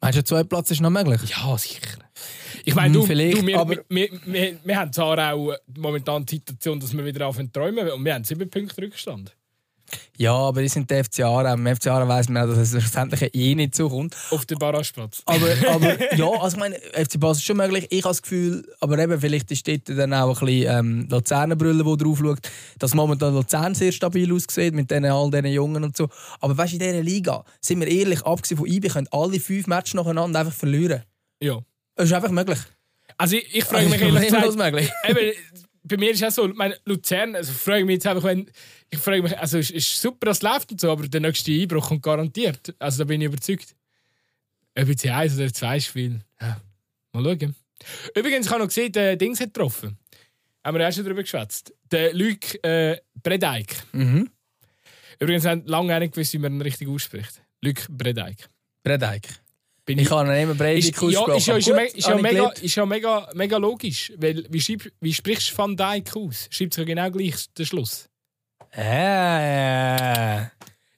Meinst du, zwei Platz ist noch möglich? Ja, sicher. Ich meine, hm, du, du, wir, aber... wir, wir, wir, wir haben zwar auch momentan die Situation, dass wir wieder auf träumen und wir haben sieben Punkte Rückstand. Ja, aber die sind die FC Aarau. Im FC Aarau weiss man auch, dass es schlussendlich eh nicht so kommt. Auf den Barrageplatz. Aber, aber ja, also ich meine, FC Basel ist schon möglich. Ich habe das Gefühl, aber eben, vielleicht ist dort dann auch ein bisschen ähm, Luzerner Brille, die drauf schaut, dass momentan Luzern sehr stabil aussieht mit denen, all diesen Jungen und so. Aber weißt du, in dieser Liga, sind wir ehrlich, abgesehen von IB, können alle fünf Matches nacheinander einfach verlieren. Ja. Das ist einfach möglich. Also ich, ich frage mich ehrlich gesagt... möglich. Eben, bei mir ist es so, meine Luzern, also frage mich jetzt einfach, wenn, ich frage mich, also es ist super, dass es läuft und so, aber der nächste Einbruch kommt garantiert. Also da bin ich überzeugt. Ob jetzt eins oder zwei Spiele, ja, mal schauen. Übrigens, ich habe noch gesehen, der Dings hat getroffen. Haben wir auch schon darüber geschwätzt. Der Luc äh, Bredeik. Mhm. Übrigens haben lange nicht gewusst, wie man ihn richtig ausspricht. Luc Bredeik. Bredeik. Bin ich, ich kann ihn immer Bredeik aussprechen. Ja, ist ja, ist ja, ist ja, mega, ist ja mega, mega logisch. Weil, wie, schreib, wie sprichst du Van Dijk aus? Schreibst du genau gleich den Schluss? Äh.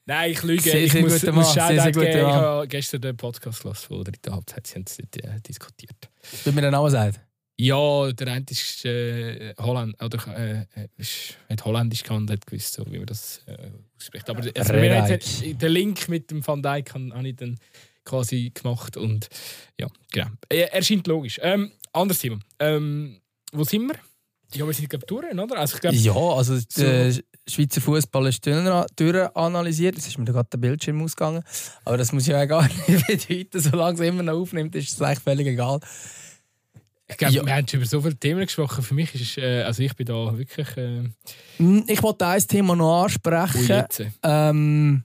Nein, ich lüge. Sehr, ich sehr muss, guter muss Mann. Sehr, sehr guter Ich habe gestern den Podcast gelassen von der dritten Halbzeit. Sie haben es äh, diskutiert. Wie mir der Name sagt? Ja, der eine ist äh, Holland, oder äh, äh ist, hat Holländisch und hat gewusst, so, wie man das äh, ausspricht. Aber also, jetzt, den Link mit dem Van Dijk habe ich dann quasi gemacht und ja, genau. Er, erscheint logisch. Ähm, anderes Thema. Ähm, wo sind wir? Ja, wir sind glaube Touren, oder? Also, ich glaub, ja, also der Schweizer Fußball ist durchanalysiert. Jetzt ist mir gerade der Bildschirm ausgegangen. Aber das muss ja auch gar nicht bedeuten. Solange es immer noch aufnimmt, ist es eigentlich völlig egal. Ich glaube, ja. wir haben schon über so viele Themen gesprochen. Für mich ist äh, also ich bin da wirklich. Äh... Ich wollte ein Thema noch ansprechen. Ähm,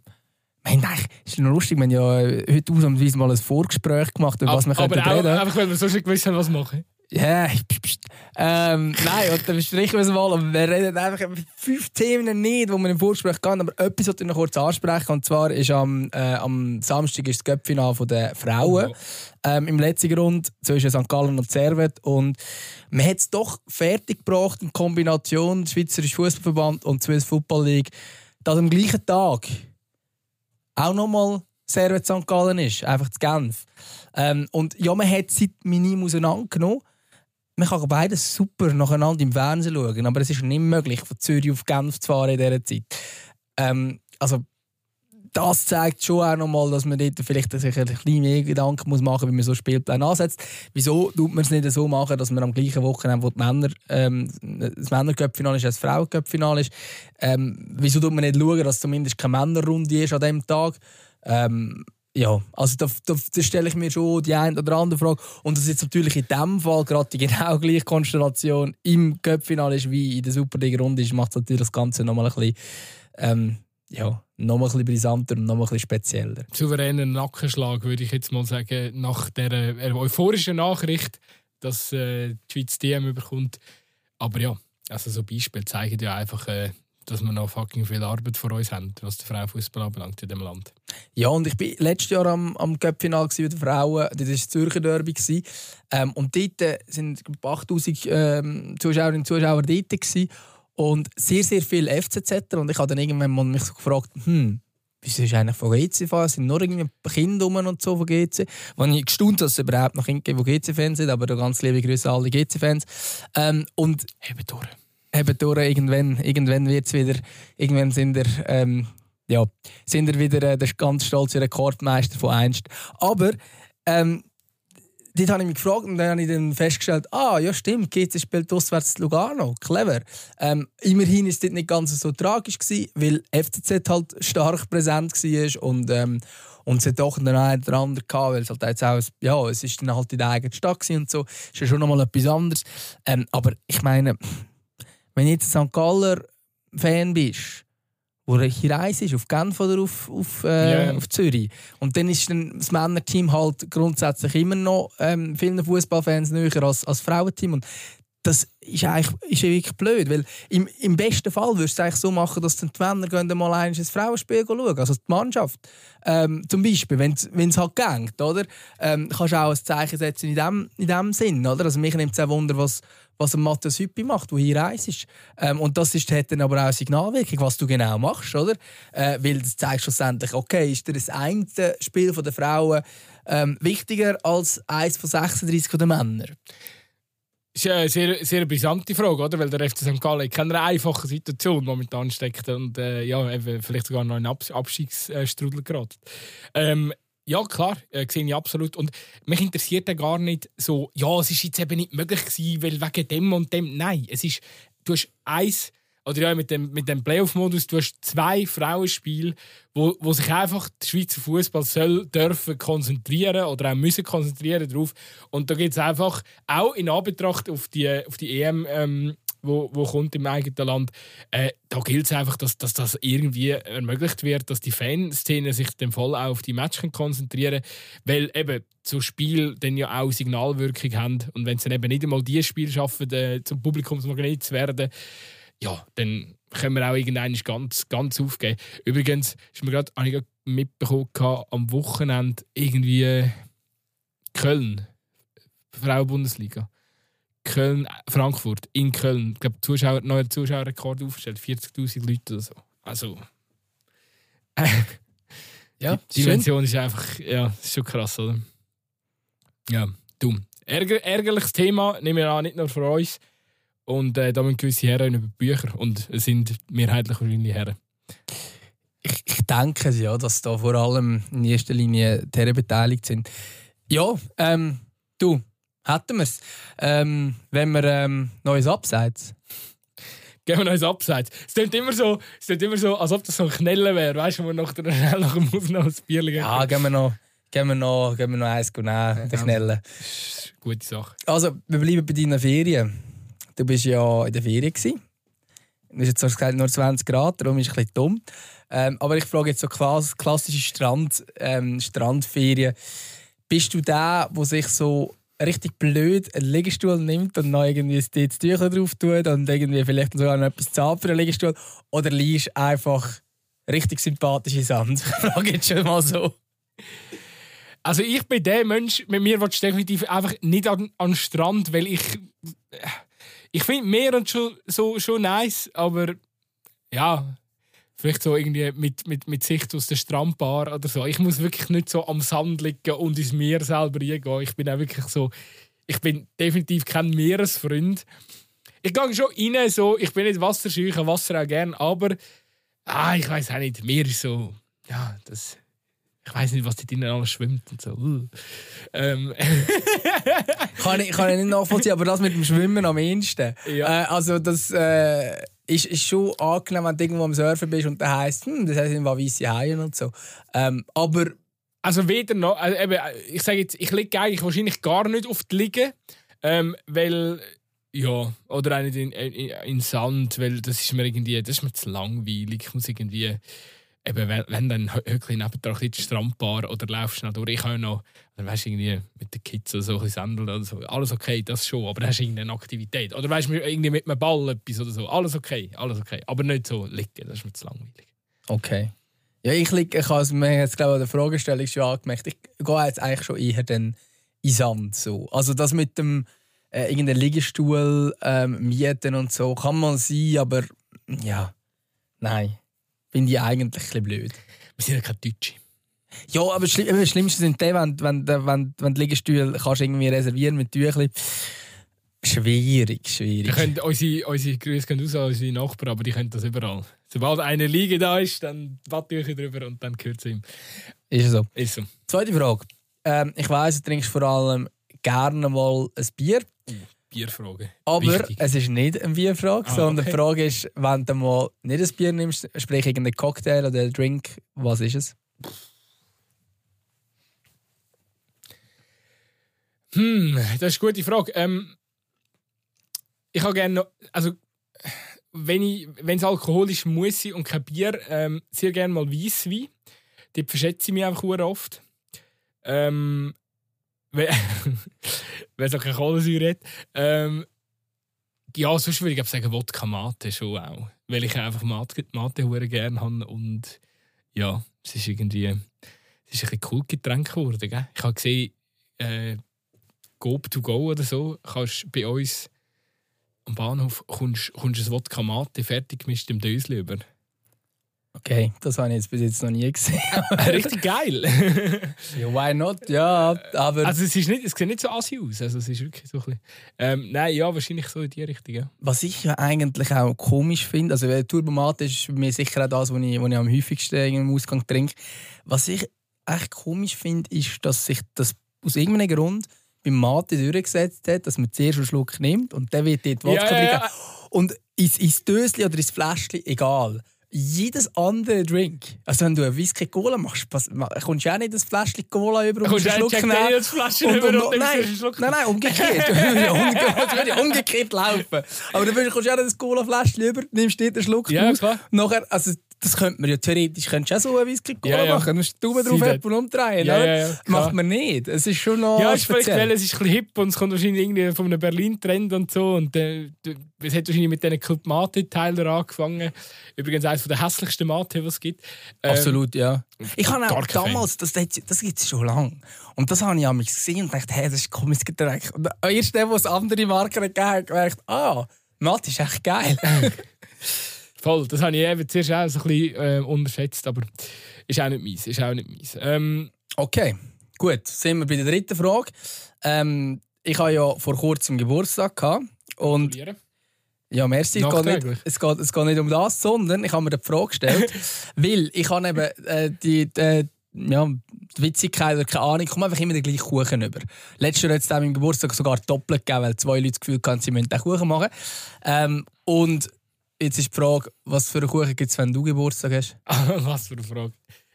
Nein, nein, ist noch lustig, wir haben ja äh, heute ausnahmsweise mal ein Vorgespräch gemacht, über was wir aber reden können. Einfach, weil wir so schon gewusst haben, was machen. Ja, yeah. ähm, nein, und dann besprechen wir es mal. Aber wir reden einfach über fünf Themen nicht, die wir im Vorgespräch gehen. Aber etwas sollte ich noch kurz ansprechen. Und zwar ist am, äh, am Samstag ist das Göppfinal der Frauen. Oh. Ähm, Im letzten Grund zwischen St. Gallen und Servet. Und man hat es doch fertiggebracht in Kombination Schweizerischer Fußballverband und Swiss Football League, dass am gleichen Tag auch nochmal Servet St. Gallen ist, einfach zu Genf. Ähm, und ja, man hat seit Minim auseinandergenommen. Man kann beides super nacheinander im Fernsehen schauen, aber es ist nicht möglich, von Zürich auf Genf zu fahren in dieser Zeit. Ähm, also, das zeigt schon auch nochmal, dass man dort vielleicht sich ein bisschen mehr Gedanken muss machen muss, wie man so Spielpläne ansetzt. Wieso tut man es nicht so machen, dass man am gleichen Wochenende, wo die Männer, ähm, das Männercup-Finale ist, das Frauencup-Finale ist, ähm, wieso tut man nicht schauen, dass zumindest keine Männerrunde ist an diesem Tag? Ähm, ja, also da, da, da stelle ich mir schon die eine oder andere Frage. Und das ist jetzt natürlich in diesem Fall gerade die genau gleiche Konstellation im Cup-Finale ist wie in der Superliga-Runde ist, macht natürlich das Ganze nochmal ein bisschen, ähm, ja, nochmal ein bisschen brisanter und nochmal ein bisschen spezieller. Souveräner Nackenschlag, würde ich jetzt mal sagen, nach der äh, euphorischen Nachricht, dass äh, die Schweiz DM überkommt. Aber ja, also so Beispiele zeigen ja einfach, äh, dass wir noch fucking viel Arbeit vor uns haben, was den Frauenfußball anbelangt in diesem Land. Ja, und ich war letztes Jahr am, am Cup-Final mit den Frauen. Das war das Zürcher Derby. Ähm, und dort waren 8000 ähm, Zuschauerinnen und Zuschauer dort. Gewesen. Und sehr, sehr viele FCZ. Und ich habe dann irgendwann mal mich so gefragt, hm, wieso ist eigentlich von GC fahren? Sind nur irgendwie Kinder rum und so von GC? Wenn ich gestaunt, dass es überhaupt noch Kinder gibt, die GC-Fans sind, aber ganz liebe Grüße an alle GC-Fans. Ähm, und eben durch. Eben durch, irgendwann, irgendwann wird es wieder, irgendwann sind er, ähm, ja, sind er wieder äh, der ganz stolze Rekordmeister von einst. Aber ähm, dort habe ich mich gefragt und dann habe ich dann festgestellt, ah, ja stimmt, GC spielt auswärts Lugano, clever. Ähm, immerhin ist es nicht ganz so tragisch gewesen, weil FCZ halt stark präsent war und ähm, und es hat doch einen oder anderen gehabt, weil es halt jetzt auch, ja, es ist dann halt in der eigenen Stadt und so, ist ja schon nochmal etwas anderes. Ähm, aber ich meine, wenn du jetzt ein St. Galler Fan bist, wo er hier reist ist, auf Genf oder auf, auf, äh, yeah. auf Zürich. Und dann ist dann das Männerteam halt grundsätzlich immer noch ähm, vielen Fußballfans näher als, als Frauenteam. Und das ist eigentlich ist wirklich blöd, weil im, im besten Fall würdest du es eigentlich so machen, dass die Männer gehen mal ein Frauenspiel schauen, also die Mannschaft. Ähm, zum Beispiel, wenn es halt geht, oder? Ähm, kannst du auch ein Zeichen setzen in dem, in dem Sinn, oder? Also mich nimmt es auch Wunder, was, was ein Matthias Hüppi macht, der hier reist. Ähm, und das ist, hat dann aber auch eine Signalwirkung, was du genau machst, oder? Äh, weil das zeigt schlussendlich, okay, ist dir das eine Spiel der Frauen ähm, wichtiger als eins von 36 der Männer? Das ist eine sehr, sehr brisante Frage, oder? Weil der FC St. Gallen in keiner einfachen Situation momentan steckt und äh, ja, vielleicht sogar noch in einen Abstiegsstrudel gerät. Ähm, ja, klar, äh, sehe ich absolut. Und mich interessiert ja gar nicht so, ja, es ist jetzt eben nicht möglich gewesen, weil wegen dem und dem. Nein, es ist, du hast eins, oder ja, mit dem, mit dem Playoff-Modus, du hast zwei Frauenspiele, wo, wo sich einfach der Schweizer Fußball soll dürfen konzentrieren oder auch müssen konzentrieren darauf. Und da geht es einfach auch in Anbetracht auf die, auf die EM ähm, wo, wo kommt im eigenen Land. Äh, da gilt es einfach, dass, dass das irgendwie ermöglicht wird, dass die Fanszene sich dem voll auf die Matches konzentrieren weil eben so Spiel dann ja auch Signalwirkung haben und wenn es dann eben nicht einmal die Spiele schaffen, äh, zum Publikumsmagnet zu werden, ja, dann können wir auch irgendwann ganz, ganz aufgeben. Übrigens, ist mir gerade mitbekommen, am Wochenende irgendwie Köln, Frauenbundesliga. Köln, Frankfurt, in Köln. Ich glaube, Zuschauer, neuer Zuschauerrekord aufgestellt, 40.000 Leute oder so. Also. Äh, ja, die Dimension ist einfach, ja, ist schon krass, oder? Ja, dumm. Ärger, ärgerliches Thema, nehmen wir an, nicht nur für uns. Und äh, da müssen gewisse Herren über Bücher und es sind mehrheitlich wahrscheinlich Herren. Ich, ich denke ja, dass da vor allem in erster Linie die Herren beteiligt sind. Ja, ähm, du, Hätten wir es. Ähm, wenn wir ähm, neues Abseits. Gehen wir neues Abseits. Es klingt immer so, es klingt immer so als ob das so ein Knellen wäre. Weißt du, wo wir schnell nach dem Aufnehmen ein Bier gehen. Ja, gehen wir noch, gehen wir noch, gehen wir noch eins nehmen, ja, den Knellen. Gute Sache. Also, wir bleiben bei deinen Ferien. Du bist ja in der Ferien. Es ist jetzt nur 20 Grad, darum ist es ein bisschen dumm. Ähm, aber ich frage jetzt so klassische Strand, ähm, Strandferien. Bist du der, der sich so richtig blöd einen Liegestuhl nimmt und noch irgendwie das Tücher drauf tut und irgendwie vielleicht sogar noch etwas zahlt für einen Liegestuhl? Oder liest einfach richtig sympathisch in Sand? Ich frage jetzt schon mal so. Also ich bin der Mensch, mit mir willst du definitiv einfach nicht an, an den Strand, weil ich... Ich finde Meer und schon, so, schon nice, aber ja, Vielleicht so irgendwie mit, mit, mit Sicht aus der Strandbar oder so. Ich muss wirklich nicht so am Sand liegen und ins Meer selber reingehen. Ich bin auch wirklich so. Ich bin definitiv kein Meeresfreund. Ich gehe schon rein, so. Ich bin nicht wasserscheu, ich Wasser auch gerne, aber. Ah, ich weiß auch nicht. Meer ist so. Ja, das. Ich weiß nicht, was da drinnen alles schwimmt und so. Uh. Ähm. kann, ich, kann ich nicht nachvollziehen, aber das mit dem Schwimmen am ehesten. Ja. Äh, also, das. Äh ist, ist schon angenehm, wenn du irgendwo am Surfen bist und da heisst, hm, das sind weiße Haien und so. Ähm, aber Also weder noch, also eben, ich sage jetzt, ich liege eigentlich wahrscheinlich gar nicht auf die Liege, ähm, weil, ja, oder auch nicht in, in, in Sand, weil das ist mir irgendwie, das ist mir zu langweilig. Ich muss irgendwie, eben, wenn, wenn dann wirklich neben der ein Strandbar oder laufst noch durch, ich kann noch, dann weißt du irgendwie mit den Kids oder so ein Sandel oder so, alles okay, das schon, aber dann hast irgendeine Aktivität. Oder weißt du, irgendwie mit einem Ball etwas oder so, alles okay, alles okay. Aber nicht so liegen, das ist mir zu langweilig. Okay. Ja, ich liege, ich habe es mir jetzt glaube ich an der Fragestellung schon angemerkt. Ich gehe jetzt eigentlich schon eher dann in Sand so. Also das mit dem äh, irgendeinen Liegestuhl ähm, mieten und so kann man sein, aber ja, nein, finde ich eigentlich ein bisschen blöd. Wir sind ja keine Deutsche. Ja, aber das Schli- das Schlimmste sind die, wenn, wenn, wenn, wenn die Liegestühle kannst irgendwie reservieren mit Tüchli. Schwierig, Wir schwierig. können, unsere, unsere Grüße gehen raus an unsere Nachbarn, aber die können das überall. Sobald eine Liege da ist, dann Wattücher drüber und dann gehört es ihm. Ist so. Ist so. Zweite Frage. Ähm, ich weiss, du trinkst vor allem gerne mal ein Bier. Bierfrage. Aber Wichtig. es ist nicht eine Bierfrage, Ah, sondern okay. die Frage ist, wenn du mal nicht ein Bier nimmst, sprich irgendeinen Cocktail oder einen Drink, was ist es? Hm, das ist eine gute Frage. Ähm, ich habe gerne noch, also wenn es alkoholisch muss und kein Bier, ähm, sehr gerne mal Weisswein. Dort verschätze ich mich einfach oft. Ähm, wenn es auch keine Kohlensäure hat. Ähm, ja, sonst würde ich sagen Wodka Mate schon auch. Weil ich einfach Mate, Mate gerne habe und ja, es ist irgendwie es ist ein bisschen cool Getränk geworden. Gell? Ich habe gesehen, äh, Gob to go oder so, kannst bei uns am Bahnhof kommst, kommst ein Wodka Mate fertig gemischt im Dösli über. Okay, das habe ich jetzt bis jetzt noch nie gesehen. Richtig geil. ja, why not? Ja, aber also es, ist nicht, es sieht nicht so assi aus. Also es ist wirklich so ein bisschen, ähm, Nein, ja, wahrscheinlich so in die Richtung. Ja. was ich ja eigentlich auch komisch finde, also äh, Turbomat ist mir sicher auch das, was ich, was ich am häufigsten im Ausgang trinke. Was ich echt komisch finde, ist, dass sich das aus irgendeinem Grund beim Mate durchgesetzt hat, dass man zuerst einen Schluck nimmt und dann wird dort Wodka Ja, ja, ja. Und ins, ins Dösli oder ins Fläschchen, egal. Jedes andere Drink, also wenn du einen Whisky Cola machst, kommst du auch nicht das Fläschchen Cola über und Kommst du einen Schluck nehmen. Daniels Flasche Und- über und- und dann nein, du Schluck nein, nein, umgekehrt. Ja, umge- Es würde ja umgekehrt laufen. Aber dann kommst du auch das Cola-Fläschchen über, nimmst dort einen Schluck Ja, draus. klar. Nachher, also, das könnte man ja theoretisch könntest auch so einen Whisky Cola Ja, ja. machen. Du musst die Daumen drauf und umdrehen. Ja, ja, ja. Macht man nicht. Es ist schon noch Ja, ist vielleicht, speziell. es ist ein bisschen hip und es kommt wahrscheinlich irgendwie von einem Berlin-Trend und so. Und äh, es hat wahrscheinlich mit diesen Club Mate-Teilen angefangen. Übrigens eines der hässlichsten Mate, was es gibt. Ähm, Absolut, ja. Ich habe auch damals, das, das, gibt es schon lange. Und das habe ich einmal gesehen und dachte, hey, das ist ein komisches Getränk. Und erst dann, wo es andere Marken gegeben hat, gedacht, ah, Matt ist echt geil. Voll, das habe ich eben zuerst auch so ein bisschen äh, unterschätzt, aber ist auch nicht meins. Ist auch nicht meins. Ähm, okay, gut. Sind wir bei der dritten Frage. Ähm, ich habe ja vor kurzem Geburtstag gehabt. Und ja, merci. Es geht, nicht, es, geht, es geht nicht um das, sondern ich habe mir die Frage gestellt, weil ich habe eben äh, die, die, ja, die Witzigkeit oder keine Ahnung, ich komme einfach immer den gleichen Kuchen über. Letztes Jahr hat es an meinem Geburtstag sogar doppelt gegeben, weil zwei Leute das Gefühl hatten, sie müssen den Kuchen machen. Ähm, und jetzt ist die Frage, was für einen Kuchen gibt es, wenn du Geburtstag hast? was für eine Frage.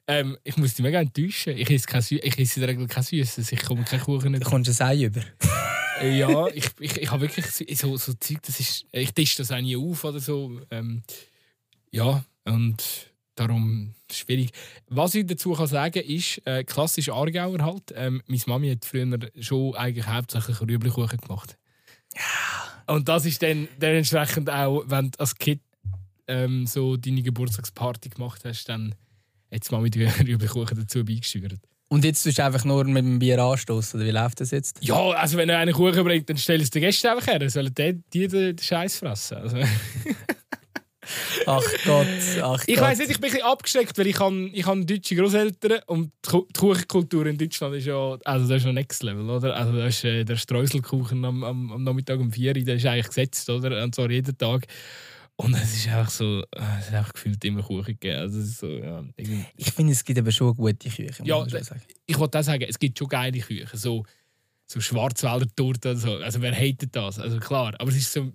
Ähm, ich muss dich mega enttäuschen. Ich esse, kein Sü- ich esse in der Regel kein Süßes. Ich komme keinen Kuchen nicht. kommst du ein Ei über. Äh, ja, ich, ich, ich habe wirklich so, so, so Zeug, das ist, ich tische das auch nie auf oder so. Ähm, ja, und darum schwierig. Was ich dazu kann sagen ist, äh, klassisch Aargauer halt. Ähm, meine Mami hat früher schon eigentlich hauptsächlich Rüblikuchen gemacht. Ja. Und das ist dann dementsprechend auch, wenn du als Kind ähm, so deine Geburtstagsparty gemacht hast, dann hat die Mami die Rüblikuchen dazu beigesteuert. Und jetzt tust du einfach nur mit dem Bier anstoßen, oder wie läuft das jetzt? Ja, also wenn er einen Kuchen bringt, dann stell es den Gästen einfach her. Sollen die, die den, den Scheiß fressen? Also, Ach Gott, ach ich weiß nicht, ich bin ein bisschen abgeschreckt, weil ich habe ich habe deutsche Großeltern und die Ku- die Kuchenkultur in Deutschland ist ja also das ist noch Next Level, oder? Also das ist, äh, der Streuselkuchen am, am, am Nachmittag um 4 Uhr, der ist eigentlich gesetzt, oder? Und zwar jeden Tag. Und es ist einfach so, äh, es ist einfach gefühlt immer Kuchen gegeben. Also so, ja, Ich finde, es gibt aber schon gute Küche. Ja, ich wollte auch sagen, es gibt schon geile Küchen, so, so Schwarzwälder Torte oder so. Also wer hatet das? Also klar, aber es ist so,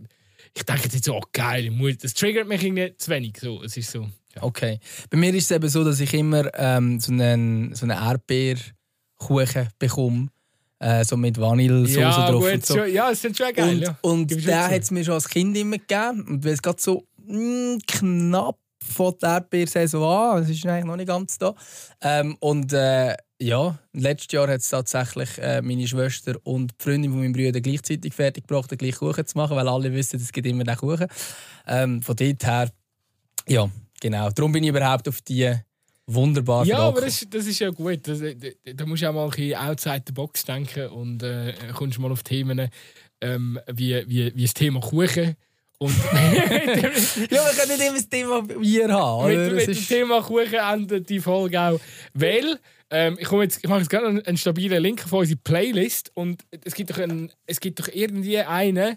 ich denke jetzt so, oh, geil, das triggert mich irgendwie zu wenig. So, es ist so. Ja. Okay. Bei mir ist es eben so, dass ich immer ähm, so einen, so einen Erdbeerkuchen bekomme. Äh, so mit Vanillesoße ja, drauf. Gut, und so. schon, ja, es ist schon geil. Und, ja. und du hat es mir schon als Kind immer gegeben. Und weil es gerade so mm, knapp von der Erdbeersaison an, es ist eigentlich noch nicht ganz da. Ähm, und äh, ja, letztes Jahr hat es tatsächlich äh, meine Schwester und die Freundin von meinem Bruder gleichzeitig fertig gebracht, den gleichen Kuchen zu machen, weil alle wissen, es gibt immer den Kuchen. Ähm, von dort her, ja, genau. Darum bin ich überhaupt auf die wunderbare Ja, aber das, ist- das ist ja gut. Das, da, da musst du auch mal ein bisschen outside the box denken und äh, kommst mal auf Themen ähm, wie, wie, wie das Thema Kuchen. Und Ja, wir können nicht immer das Thema Bier haben. mit, Oder? mit dem Thema Kuchen endet die Folge auch. Weil, ähm, ich, komme jetzt, ich mache jetzt gerne einen, einen stabilen Link auf unsere Playlist und es gibt doch, einen, es gibt doch irgendwie einen,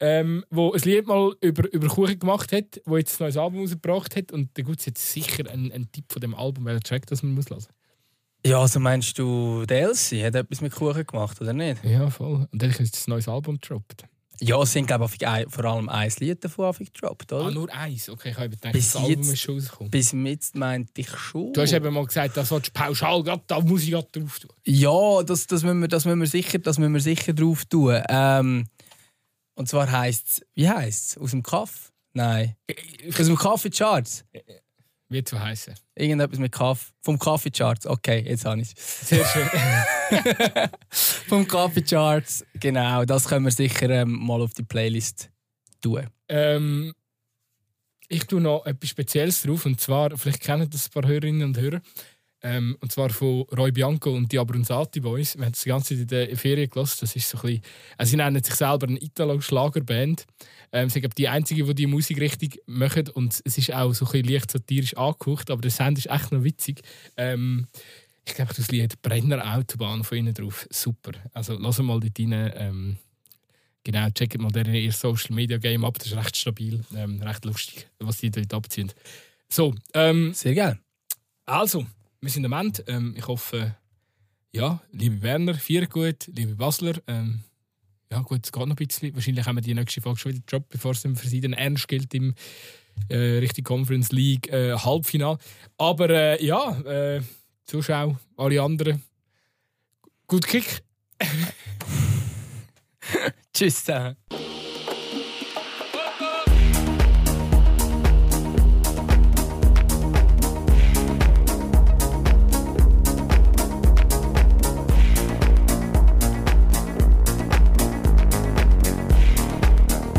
ähm, wo ein Lied mal über, über Kuchen gemacht hat, wo jetzt ein neues Album rausgebracht hat und da gibt es jetzt sicher einen, einen Tipp von dem Album, welcher Track das man muss hören. Ja, also meinst du, der Elsie hat etwas mit Kuchen gemacht, oder nicht? Ja, voll. Und dann ist jetzt ein neues Album gedroppt. Ja, es sind, glaube ich, vor allem ein Lied davon gedroppt, oder? Ah, nur eins. Okay, ich habe gedacht, Bis das Album jetzt- ist schon rausgekommen. Bis jetzt meinte ich schon. Du hast eben mal gesagt, das sollst du pauschal, grad, da muss ich gerade drauf tun. Ja, das, das, müssen wir, das, müssen wir sicher, das müssen wir sicher drauf tun. Ähm, und zwar heisst es, wie heisst es? Aus dem Kaff? Nein. Aus dem Kaffee Charts. Wird so heißen. Irgendetwas mit Kaff. Vom Kaffee Charts. Okay, jetzt habe ich es. Sehr schön. Vom Kaffee Charts. Genau, das können wir sicher ähm, mal auf die Playlist tun. ähm, ich tue noch etwas Spezielles drauf. Und zwar, vielleicht kennen das ein paar Hörerinnen und Hörer. Ähm, und zwar von Roy Bianco und die Abronzati Boys. Wir haben das die ganze Zeit in der Ferien gelassen. Das ist so ein bisschen, also sie nennen sich selber eine Italo-Schlagerband. Ähm, sie sind die einzige, die diese Musikrichtung machen. Und es ist auch so ein bisschen leicht satirisch angehaucht. Aber der Sound ist echt noch witzig. Ähm, ich glaube, das Lied Brenner Autobahn von ihnen drauf. Super. Also lass mal dort rein. Ähm, genau, checkt mal deren ihr Social Media Game ab. Das ist recht stabil, ähm, recht lustig, was die dort abziehen. So, ähm, Sehr geil. also, wir sind am Ende. Ähm, ich hoffe, ja, liebe Werner, vier gut, liebe Basler. Ähm, ja, gut, es geht noch ein bisschen. Wahrscheinlich haben wir die nächste Folge schon wieder Job, bevor es dann für sie ernst gilt im äh, Richtung Conference League äh, Halbfinale. Aber äh, ja, äh, Zuschauer, alle anderen, gut Kick. Tschüss zusammen.